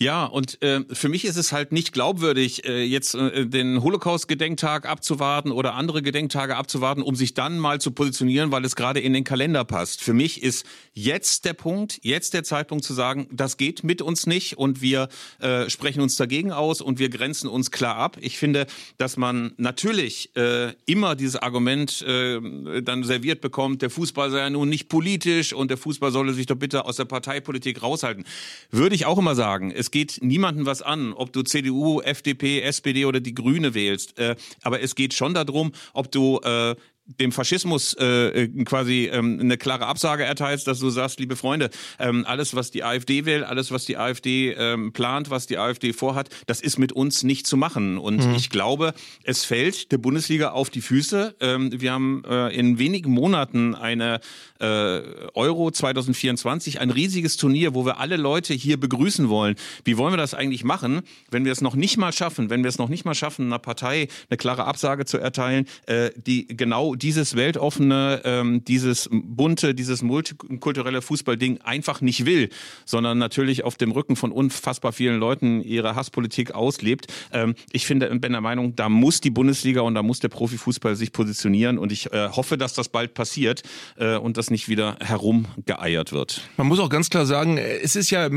[SPEAKER 1] Ja, und äh, für mich ist es halt nicht glaubwürdig, äh, jetzt äh, den Holocaust-Gedenktag abzuwarten oder andere Gedenktage abzuwarten, um sich dann mal zu positionieren, weil es gerade in den Kalender passt. Für mich ist jetzt der Punkt, jetzt der Zeitpunkt zu sagen, das geht mit uns nicht und wir äh, sprechen uns dagegen aus und wir grenzen uns klar ab. Ich finde, dass man natürlich äh, immer dieses Argument äh, dann serviert bekommt, der Fußball sei ja nun nicht politisch und der Fußball solle sich doch bitte aus der Parteipolitik raushalten. Würde ich auch immer sagen es geht niemandem was an, ob du CDU, FDP, SPD oder die Grüne wählst. Äh, aber es geht schon darum, ob du äh, dem Faschismus äh, äh, quasi ähm, eine klare Absage erteilst, dass du sagst, liebe Freunde, ähm, alles, was die AfD will, alles, was die AfD ähm, plant, was die AfD vorhat, das ist mit uns nicht zu machen. Und mhm. ich glaube, es fällt der Bundesliga auf die Füße. Ähm, wir haben äh, in wenigen Monaten eine äh, Euro 2024, ein riesiges Turnier, wo wir alle Leute hier begrüßen wollen. Wie wollen wir das eigentlich machen, wenn wir es noch nicht mal schaffen, wenn wir es noch nicht mal schaffen, einer Partei eine klare Absage zu erteilen, äh, die genau dieses weltoffene, ähm, dieses bunte, dieses multikulturelle Fußballding einfach nicht will, sondern natürlich auf dem Rücken von unfassbar vielen Leuten ihre Hasspolitik auslebt. Ähm, ich finde, bin der Meinung, da muss die Bundesliga und da muss der Profifußball sich positionieren und ich äh, hoffe, dass das bald passiert äh, und dass nicht wieder herumgeeiert wird.
[SPEAKER 2] Man muss auch ganz klar sagen, es ist ja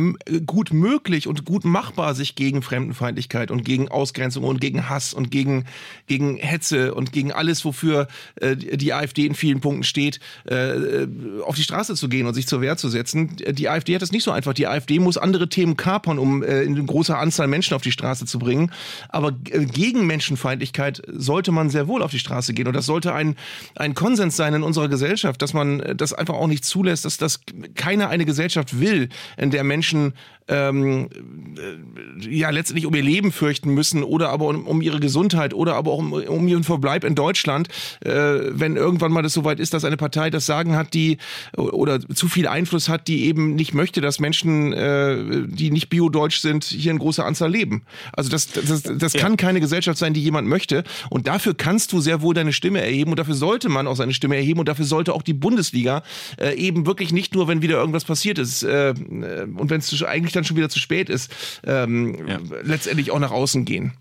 [SPEAKER 2] gut möglich und gut machbar, sich gegen Fremdenfeindlichkeit und gegen Ausgrenzung und gegen Hass und gegen, gegen Hetze und gegen alles, wofür äh, äh, die AfD in vielen Punkten steht, äh, auf die Straße zu gehen und sich zur Wehr zu setzen. Die AfD hat es nicht so einfach. Die AfD muss andere Themen kapern, um äh, in großer Anzahl Menschen auf die Straße zu bringen. Aber gegen Menschenfeindlichkeit sollte man sehr wohl auf die Straße gehen. Und das sollte ein, ein Konsens sein in unserer Gesellschaft, dass man das einfach auch nicht zulässt, dass das keiner eine Gesellschaft will, in der Menschen ähm, ja letztendlich um ihr Leben fürchten müssen oder aber um, um ihre Gesundheit oder aber auch um, um ihren Verbleib in Deutschland. Äh, wenn irgendwann mal das soweit ist, dass eine Partei das Sagen hat, die oder zu viel Einfluss hat, die eben nicht möchte, dass Menschen, äh, die nicht biodeutsch sind, hier in großer Anzahl leben. Also das, das, das ja. kann keine Gesellschaft sein, die jemand möchte. Und dafür kannst du sehr wohl deine Stimme erheben und dafür sollte man auch seine Stimme erheben und dafür sollte auch die Bundesliga äh, eben wirklich nicht nur, wenn wieder irgendwas passiert ist äh, und wenn es eigentlich dann schon wieder zu spät ist, ähm, ja. letztendlich auch nach außen gehen.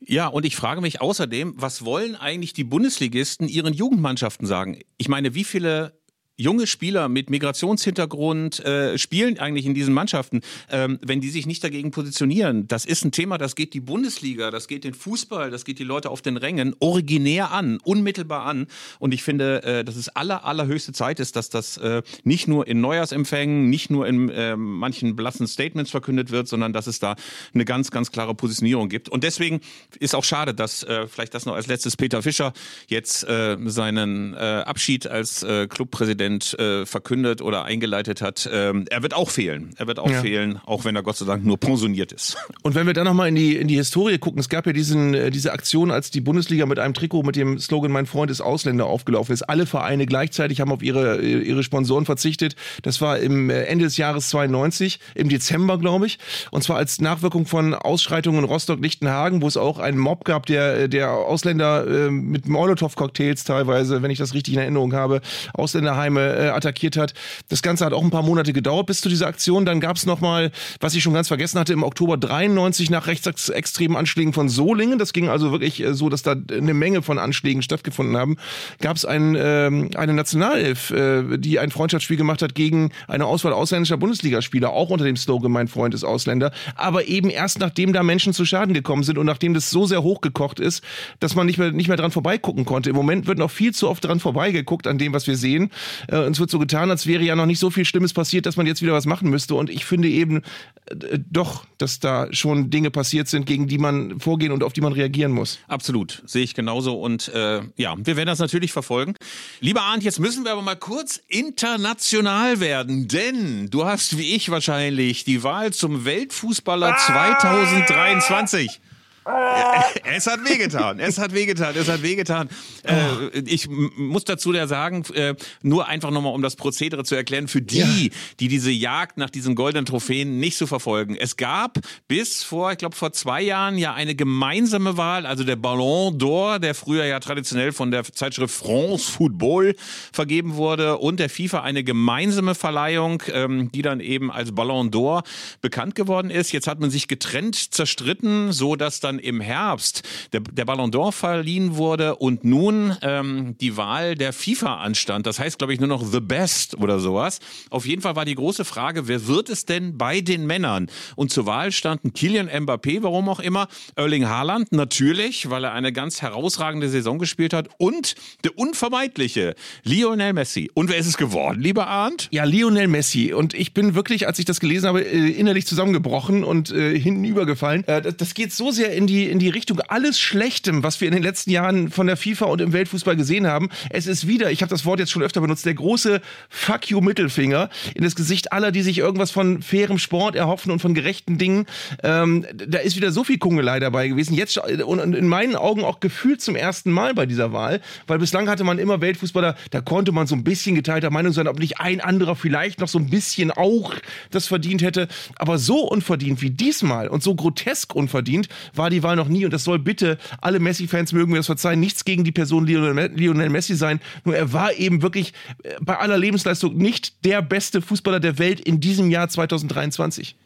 [SPEAKER 1] Ja, und ich frage mich außerdem, was wollen eigentlich die Bundesligisten ihren Jugendmannschaften sagen? Ich meine, wie viele junge Spieler mit Migrationshintergrund äh, spielen eigentlich in diesen Mannschaften, ähm, wenn die sich nicht dagegen positionieren. Das ist ein Thema, das geht die Bundesliga, das geht den Fußball, das geht die Leute auf den Rängen originär an, unmittelbar an. Und ich finde, äh, dass es aller, allerhöchste Zeit ist, dass das äh, nicht nur in Neujahrsempfängen, nicht nur in äh, manchen blassen Statements verkündet wird, sondern dass es da eine ganz, ganz klare Positionierung gibt. Und deswegen ist auch schade, dass äh, vielleicht das noch als letztes Peter Fischer jetzt äh, seinen äh, Abschied als äh, Clubpräsident Präsident äh, verkündet oder eingeleitet hat. Ähm, er wird auch fehlen. Er wird auch ja. fehlen, auch wenn er Gott sei Dank nur pensioniert ist.
[SPEAKER 2] Und wenn wir dann nochmal in die, in die Historie gucken, es gab ja diesen, äh, diese Aktion, als die Bundesliga mit einem Trikot mit dem Slogan Mein Freund ist Ausländer aufgelaufen ist. Alle Vereine gleichzeitig haben auf ihre, ihre Sponsoren verzichtet. Das war im äh, Ende des Jahres 92, im Dezember, glaube ich. Und zwar als Nachwirkung von Ausschreitungen in Rostock-Lichtenhagen, wo es auch einen Mob gab, der, der Ausländer äh, mit Molotow-Cocktails teilweise, wenn ich das richtig in Erinnerung habe, Ausländerheime äh, attackiert hat. Das Ganze hat auch ein paar Monate gedauert bis zu dieser Aktion. Dann gab es nochmal, was ich schon ganz vergessen hatte, im Oktober 93 nach rechtsextremen Anschlägen von Solingen. Das ging also wirklich äh, so, dass da eine Menge von Anschlägen stattgefunden haben. Gab es ein, äh, eine Nationalelf, äh, die ein Freundschaftsspiel gemacht hat gegen eine Auswahl ausländischer Bundesligaspieler, auch unter dem Slogan Mein Freund ist Ausländer. Aber eben erst nachdem da Menschen zu Schaden gekommen sind und nachdem das so sehr hochgekocht ist, dass man nicht mehr, nicht mehr dran vorbeigucken konnte. Im Moment wird noch viel zu oft dran vorbeigeguckt an dem, was wir sehen. Äh, und es wird so getan, als wäre ja noch nicht so viel Schlimmes passiert, dass man jetzt wieder was machen müsste. Und ich finde eben äh, doch, dass da schon Dinge passiert sind, gegen die man vorgehen und auf die man reagieren muss.
[SPEAKER 1] Absolut, sehe ich genauso. Und äh, ja, wir werden das natürlich verfolgen. Lieber Arndt, jetzt müssen wir aber mal kurz international werden, denn du hast wie ich wahrscheinlich die Wahl zum Weltfußballer ah! 2023. Es hat wehgetan, es hat wehgetan, es hat wehgetan. Äh, ich muss dazu ja sagen, äh, nur einfach nochmal, um das Prozedere zu erklären, für die, ja. die diese Jagd nach diesen goldenen Trophäen nicht so verfolgen. Es gab bis vor, ich glaube, vor zwei Jahren ja eine gemeinsame Wahl, also der Ballon d'Or, der früher ja traditionell von der Zeitschrift France Football vergeben wurde und der FIFA eine gemeinsame Verleihung, ähm, die dann eben als Ballon d'Or bekannt geworden ist. Jetzt hat man sich getrennt zerstritten, so dass dann im Herbst der, der Ballon d'Or verliehen wurde und nun ähm, die Wahl der FIFA anstand. Das heißt, glaube ich, nur noch The Best oder sowas. Auf jeden Fall war die große Frage, wer wird es denn bei den Männern? Und zur Wahl standen Kilian Mbappé, warum auch immer, Erling Haaland natürlich, weil er eine ganz herausragende Saison gespielt hat und der unvermeidliche Lionel Messi. Und wer ist es geworden, lieber Arndt?
[SPEAKER 2] Ja, Lionel Messi. Und ich bin wirklich, als ich das gelesen habe, äh, innerlich zusammengebrochen und äh, hintenübergefallen. Äh, das geht so sehr in die, in die Richtung alles Schlechtem, was wir in den letzten Jahren von der FIFA und im Weltfußball gesehen haben. Es ist wieder, ich habe das Wort jetzt schon öfter benutzt, der große Fuck you Mittelfinger in das Gesicht aller, die sich irgendwas von fairem Sport erhoffen und von gerechten Dingen. Ähm, da ist wieder so viel Kungelei dabei gewesen. Jetzt und in meinen Augen auch gefühlt zum ersten Mal bei dieser Wahl, weil bislang hatte man immer Weltfußballer, da konnte man so ein bisschen geteilter Meinung sein, ob nicht ein anderer vielleicht noch so ein bisschen auch das verdient hätte. Aber so unverdient wie diesmal und so grotesk unverdient war die die Wahl noch nie und das soll bitte alle Messi-Fans mögen mir das verzeihen, nichts gegen die Person Lionel Messi sein, nur er war eben wirklich äh, bei aller Lebensleistung nicht der beste Fußballer der Welt in diesem Jahr 2023.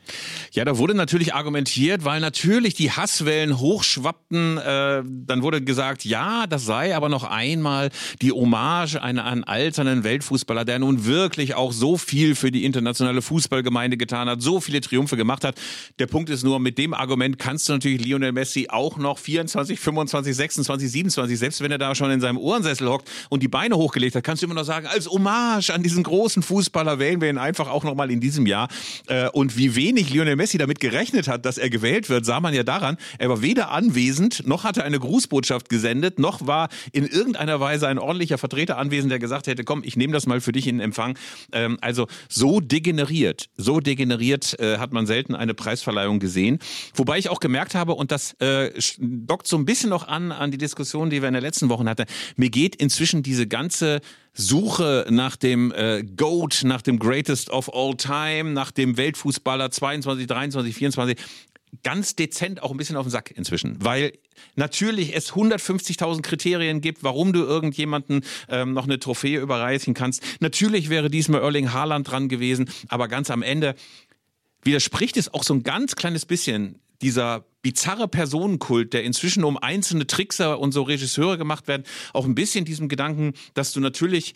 [SPEAKER 1] Ja, da wurde natürlich argumentiert, weil natürlich die Hasswellen hochschwappten. Äh, dann wurde gesagt, ja, das sei aber noch einmal die Hommage an einen alternden Weltfußballer, der nun wirklich auch so viel für die internationale Fußballgemeinde getan hat, so viele Triumphe gemacht hat. Der Punkt ist nur, mit dem Argument kannst du natürlich Lionel Messi auch noch 24, 25, 26, 27, selbst wenn er da schon in seinem Ohrensessel hockt und die Beine hochgelegt hat, kannst du immer noch sagen, als Hommage an diesen großen Fußballer wählen wir ihn einfach auch nochmal in diesem Jahr. Äh, und wie wenig Lionel Messi damit gerechnet hat, dass er gewählt wird, sah man ja daran, er war weder anwesend, noch hatte eine Grußbotschaft gesendet, noch war in irgendeiner Weise ein ordentlicher Vertreter anwesend, der gesagt hätte, komm, ich nehme das mal für dich in Empfang. Ähm, also so degeneriert, so degeneriert äh, hat man selten eine Preisverleihung gesehen. Wobei ich auch gemerkt habe, und das äh, dockt so ein bisschen noch an, an die Diskussion, die wir in den letzten Wochen hatten, mir geht inzwischen diese ganze Suche nach dem äh, GOAT, nach dem Greatest of All Time, nach dem Weltfußballer 22, 23, 24 ganz dezent auch ein bisschen auf den Sack inzwischen, weil natürlich es 150.000 Kriterien gibt, warum du irgendjemanden ähm, noch eine Trophäe überreichen kannst. Natürlich wäre diesmal Erling Haaland dran gewesen, aber ganz am Ende widerspricht es auch so ein ganz kleines bisschen dieser bizarre Personenkult, der inzwischen um einzelne Trickser und so Regisseure gemacht werden, auch ein bisschen diesem Gedanken, dass du natürlich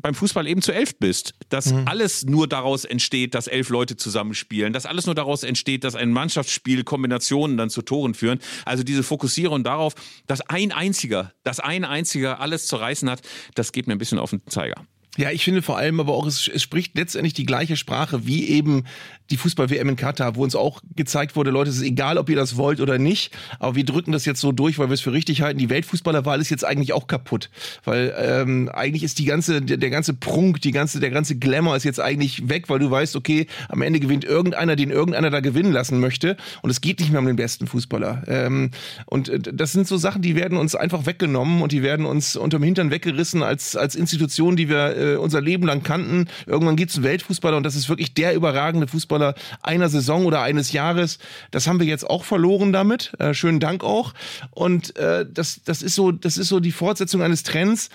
[SPEAKER 1] beim Fußball eben zu elf bist, dass mhm. alles nur daraus entsteht, dass elf Leute zusammenspielen, dass alles nur daraus entsteht, dass ein Mannschaftsspiel Kombinationen dann zu Toren führen. Also diese Fokussierung darauf, dass ein einziger, dass ein einziger alles zu reißen hat, das geht mir ein bisschen auf den Zeiger.
[SPEAKER 2] Ja, ich finde vor allem aber auch, es, es spricht letztendlich die gleiche Sprache wie eben die Fußball-WM in Katar, wo uns auch gezeigt wurde, Leute, es ist egal, ob ihr das wollt oder nicht, aber wir drücken das jetzt so durch, weil wir es für richtig halten. Die Weltfußballerwahl ist jetzt eigentlich auch kaputt, weil ähm, eigentlich ist die ganze, der, der ganze Prunk, die ganze, der ganze Glamour ist jetzt eigentlich weg, weil du weißt, okay, am Ende gewinnt irgendeiner, den irgendeiner da gewinnen lassen möchte und es geht nicht mehr um den besten Fußballer. Ähm, und äh, das sind so Sachen, die werden uns einfach weggenommen und die werden uns unterm Hintern weggerissen als, als Institution, die wir äh, unser Leben lang kannten. Irgendwann gibt es einen Weltfußballer und das ist wirklich der überragende Fußballer einer Saison oder eines Jahres. Das haben wir jetzt auch verloren damit. Äh, schönen Dank auch. Und äh, das, das ist so, das ist so die Fortsetzung eines Trends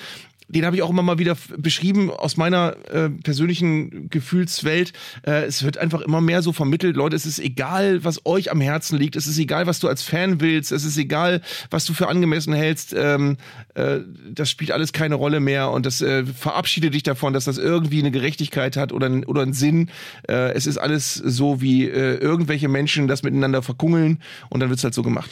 [SPEAKER 2] den habe ich auch immer mal wieder beschrieben aus meiner äh, persönlichen Gefühlswelt. Äh, es wird einfach immer mehr so vermittelt, Leute, es ist egal, was euch am Herzen liegt, es ist egal, was du als Fan willst, es ist egal, was du für angemessen hältst. Ähm, äh, das spielt alles keine Rolle mehr und das äh, verabschiede dich davon, dass das irgendwie eine Gerechtigkeit hat oder, oder einen Sinn. Äh, es ist alles so, wie äh, irgendwelche Menschen das miteinander verkungeln und dann wird's halt so gemacht.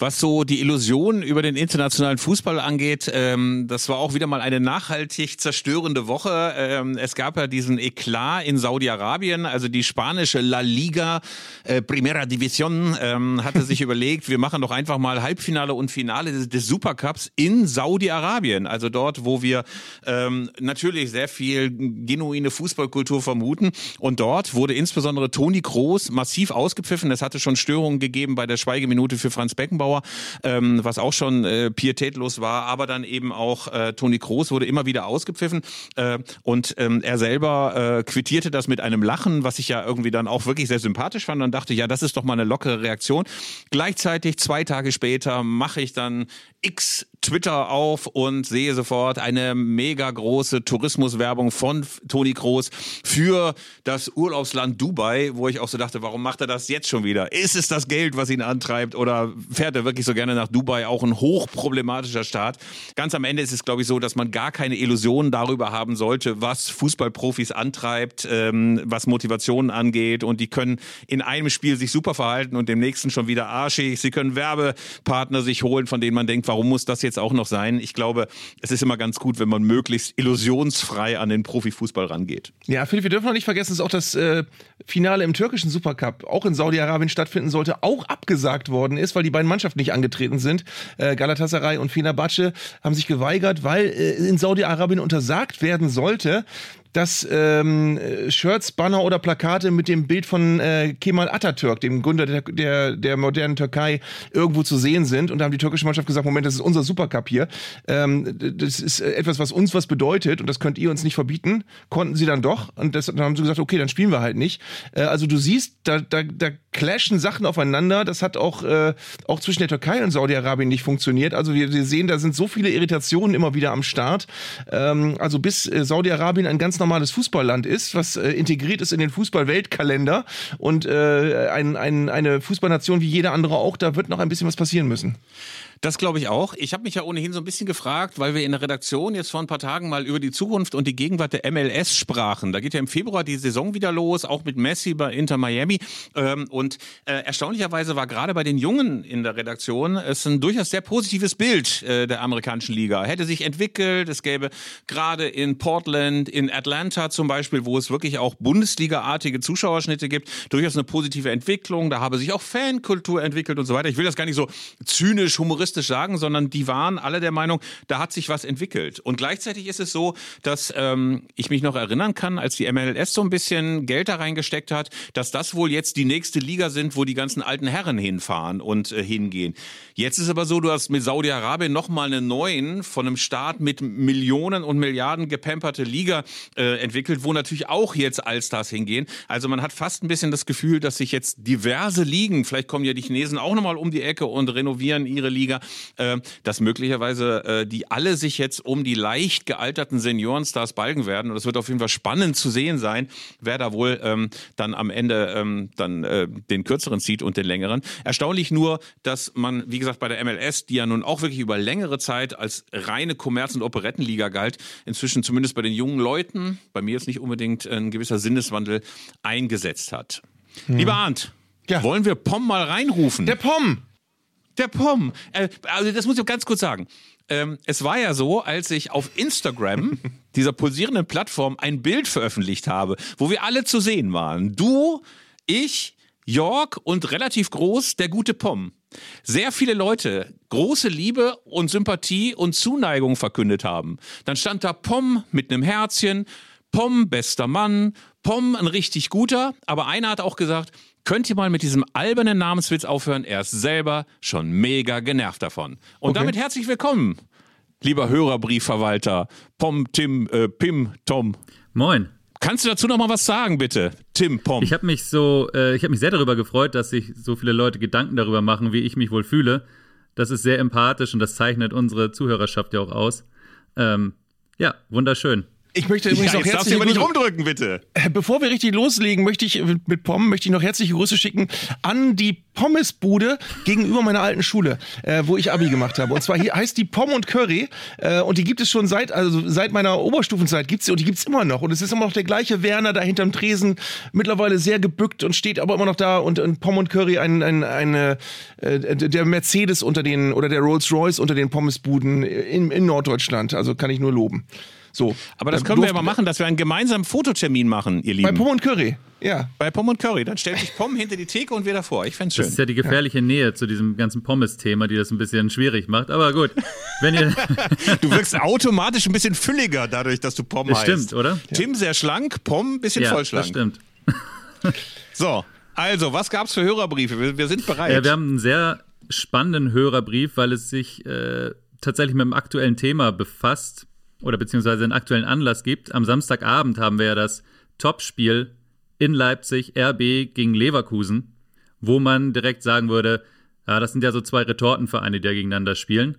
[SPEAKER 1] Was so die Illusion über den internationalen Fußball angeht, ähm, das war auch wieder mal eine nachhaltig zerstörende Woche. Ähm, es gab ja diesen Eklat in Saudi-Arabien, also die spanische La Liga äh, Primera División ähm, hatte sich überlegt, wir machen doch einfach mal Halbfinale und Finale des, des Supercups in Saudi-Arabien, also dort, wo wir ähm, natürlich sehr viel genuine Fußballkultur vermuten. Und dort wurde insbesondere Toni Kroos massiv ausgepfiffen. Es hatte schon Störungen gegeben bei der Schweigeminute für Franz Beckenbauer. Beckenbauer, ähm, was auch schon äh, pietätlos war, aber dann eben auch äh, Toni Kroos wurde immer wieder ausgepfiffen äh, und ähm, er selber äh, quittierte das mit einem Lachen, was ich ja irgendwie dann auch wirklich sehr sympathisch fand und dachte, ja, das ist doch mal eine lockere Reaktion. Gleichzeitig zwei Tage später mache ich dann X Twitter auf und sehe sofort eine mega große Tourismuswerbung von Toni Kroos für das Urlaubsland Dubai, wo ich auch so dachte, warum macht er das jetzt schon wieder? Ist es das Geld, was ihn antreibt oder fährt er wirklich so gerne nach Dubai? Auch ein hochproblematischer Staat. Ganz am Ende ist es, glaube ich, so, dass man gar keine Illusionen darüber haben sollte, was Fußballprofis antreibt, ähm, was Motivationen angeht und die können in einem Spiel sich super verhalten und dem nächsten schon wieder arschig. Sie können Werbepartner sich holen, von denen man denkt, warum muss das jetzt auch noch sein? Ich glaube, es ist immer ganz gut, wenn man möglichst illusionsfrei an den Profifußball rangeht.
[SPEAKER 2] Ja, Philipp, wir dürfen noch nicht vergessen, dass auch das äh, Finale im türkischen Supercup auch in Saudi-Arabien stattfinden sollte, auch abgesagt worden ist, weil die beiden Mannschaften nicht angetreten sind. Äh, Galatasaray und Fenerbahce haben sich geweigert, weil äh, in Saudi-Arabien untersagt werden sollte, dass ähm, Shirts, Banner oder Plakate mit dem Bild von äh, Kemal Atatürk, dem Gründer der, der, der modernen Türkei, irgendwo zu sehen sind. Und da haben die türkische Mannschaft gesagt, Moment, das ist unser Supercup hier. Ähm, das ist etwas, was uns was bedeutet und das könnt ihr uns nicht verbieten. Konnten sie dann doch. Und das, dann haben sie gesagt, okay, dann spielen wir halt nicht. Äh, also du siehst, da, da, da clashen Sachen aufeinander. Das hat auch, äh, auch zwischen der Türkei und Saudi-Arabien nicht funktioniert. Also wir, wir sehen, da sind so viele Irritationen immer wieder am Start. Ähm, also bis äh, Saudi-Arabien ein ganz normales Fußballland ist, was äh, integriert ist in den Fußball-Weltkalender und äh, ein, ein, eine Fußballnation wie jede andere auch, da wird noch ein bisschen was passieren müssen.
[SPEAKER 1] Das glaube ich auch. Ich habe mich ja ohnehin so ein bisschen gefragt, weil wir in der Redaktion jetzt vor ein paar Tagen mal über die Zukunft und die Gegenwart der MLS sprachen. Da geht ja im Februar die Saison wieder los, auch mit Messi bei Inter Miami. Ähm, und äh, erstaunlicherweise war gerade bei den Jungen in der Redaktion es ein durchaus sehr positives Bild äh, der amerikanischen Liga. Hätte sich entwickelt. Es gäbe gerade in Portland, in Atlanta zum Beispiel, wo es wirklich auch Bundesliga-artige Zuschauerschnitte gibt, durchaus eine positive Entwicklung. Da habe sich auch Fankultur entwickelt und so weiter. Ich will das gar nicht so zynisch, humoristisch humoristisch sagen, sondern die waren alle der Meinung, da hat sich was entwickelt. Und gleichzeitig ist es so, dass ähm, ich mich noch erinnern kann, als die MLS so ein bisschen Geld da reingesteckt hat, dass das wohl jetzt die nächste Liga sind, wo die ganzen alten Herren hinfahren und äh, hingehen. Jetzt ist aber so, du hast mit Saudi-Arabien nochmal einen neuen von einem Staat mit Millionen und Milliarden gepamperte Liga äh, entwickelt, wo natürlich auch jetzt Allstars hingehen. Also man hat fast ein bisschen das Gefühl, dass sich jetzt diverse Ligen, vielleicht kommen ja die Chinesen auch nochmal um die Ecke und renovieren ihre Liga, äh, dass möglicherweise äh, die alle sich jetzt um die leicht gealterten Seniorenstars balgen werden. Und es wird auf jeden Fall spannend zu sehen sein, wer da wohl ähm, dann am Ende ähm, dann äh, den kürzeren zieht und den längeren. Erstaunlich nur, dass man, wie gesagt, bei der MLS, die ja nun auch wirklich über längere Zeit als reine Kommerz- und Operettenliga galt, inzwischen zumindest bei den jungen Leuten, bei mir jetzt nicht unbedingt ein gewisser Sinneswandel eingesetzt hat. Hm. Lieber Arndt, ja. wollen wir Pom mal reinrufen?
[SPEAKER 2] Der Pom!
[SPEAKER 1] Der Pom. Äh, also das muss ich ganz kurz sagen. Ähm, es war ja so, als ich auf Instagram dieser pulsierenden Plattform ein Bild veröffentlicht habe, wo wir alle zu sehen waren. Du, ich, York und relativ groß der gute Pom. Sehr viele Leute große Liebe und Sympathie und Zuneigung verkündet haben. Dann stand da Pom mit einem Herzchen, Pom bester Mann, Pom ein richtig guter, aber einer hat auch gesagt, könnt ihr mal mit diesem albernen Namenswitz aufhören? Er ist selber schon mega genervt davon. Und
[SPEAKER 2] Okay.
[SPEAKER 1] damit herzlich willkommen, lieber Hörerbriefverwalter, Pom, Tim, äh, Pim, Tom.
[SPEAKER 7] Moin.
[SPEAKER 1] Kannst du dazu noch mal was sagen, bitte? Tim, Pom.
[SPEAKER 7] Ich habe mich so, äh, ich habe mich sehr darüber gefreut, dass sich so viele Leute Gedanken darüber machen, wie ich mich wohl fühle. Das ist sehr empathisch und das zeichnet unsere Zuhörerschaft ja auch aus. Ähm, ja, wunderschön.
[SPEAKER 2] Ich möchte übrigens
[SPEAKER 1] ja,
[SPEAKER 2] noch
[SPEAKER 1] jetzt darfst du aber nicht rumdrücken, bitte.
[SPEAKER 2] Äh, Bevor wir richtig loslegen, möchte ich äh, mit Pom möchte ich noch herzliche Grüße schicken an die Pommesbude gegenüber meiner alten Schule, äh, wo ich Abi gemacht habe. Und zwar hier heißt die Pom und Curry äh, und die gibt es schon seit also seit meiner Oberstufenzeit gibt's sie und die gibt's immer noch und es ist immer noch der gleiche Werner da hinterm Tresen, mittlerweile sehr gebückt und steht aber immer noch da und, und Pom und Curry ein, ein, eine äh, der Mercedes unter den oder der Rolls Royce unter den Pommesbuden in, in Norddeutschland. Also kann ich nur loben. So,
[SPEAKER 1] Aber das können wir
[SPEAKER 2] durften-
[SPEAKER 1] aber machen, dass wir einen gemeinsamen Fototermin machen, ihr
[SPEAKER 2] Bei
[SPEAKER 1] Lieben.
[SPEAKER 2] Pom und Curry, ja.
[SPEAKER 1] Bei Pom und Curry. Dann stellt sich Pom hinter die Theke und wir davor. Ich fänd's
[SPEAKER 7] Das
[SPEAKER 1] schön.
[SPEAKER 7] ist ja die gefährliche Nähe zu diesem ganzen Pommes-Thema, die das ein bisschen schwierig macht. Aber gut, wenn ihr,
[SPEAKER 1] Du wirkst automatisch ein bisschen fülliger dadurch, dass du Pom
[SPEAKER 7] das
[SPEAKER 1] heißt.
[SPEAKER 7] stimmt, oder?
[SPEAKER 1] Tim sehr schlank, Pom ein bisschen
[SPEAKER 7] Ja,
[SPEAKER 1] vollschlank.
[SPEAKER 7] das stimmt.
[SPEAKER 1] So, also, was gab's für Hörerbriefe? Wir, wir sind bereit.
[SPEAKER 7] Ja, wir haben einen sehr spannenden Hörerbrief, weil es sich äh, tatsächlich mit dem aktuellen Thema befasst oder beziehungsweise einen aktuellen Anlass gibt. Am Samstagabend haben wir ja das Topspiel in Leipzig, RB gegen Leverkusen, wo man direkt sagen würde, ja, das sind ja so zwei Retortenvereine, die da gegeneinander spielen.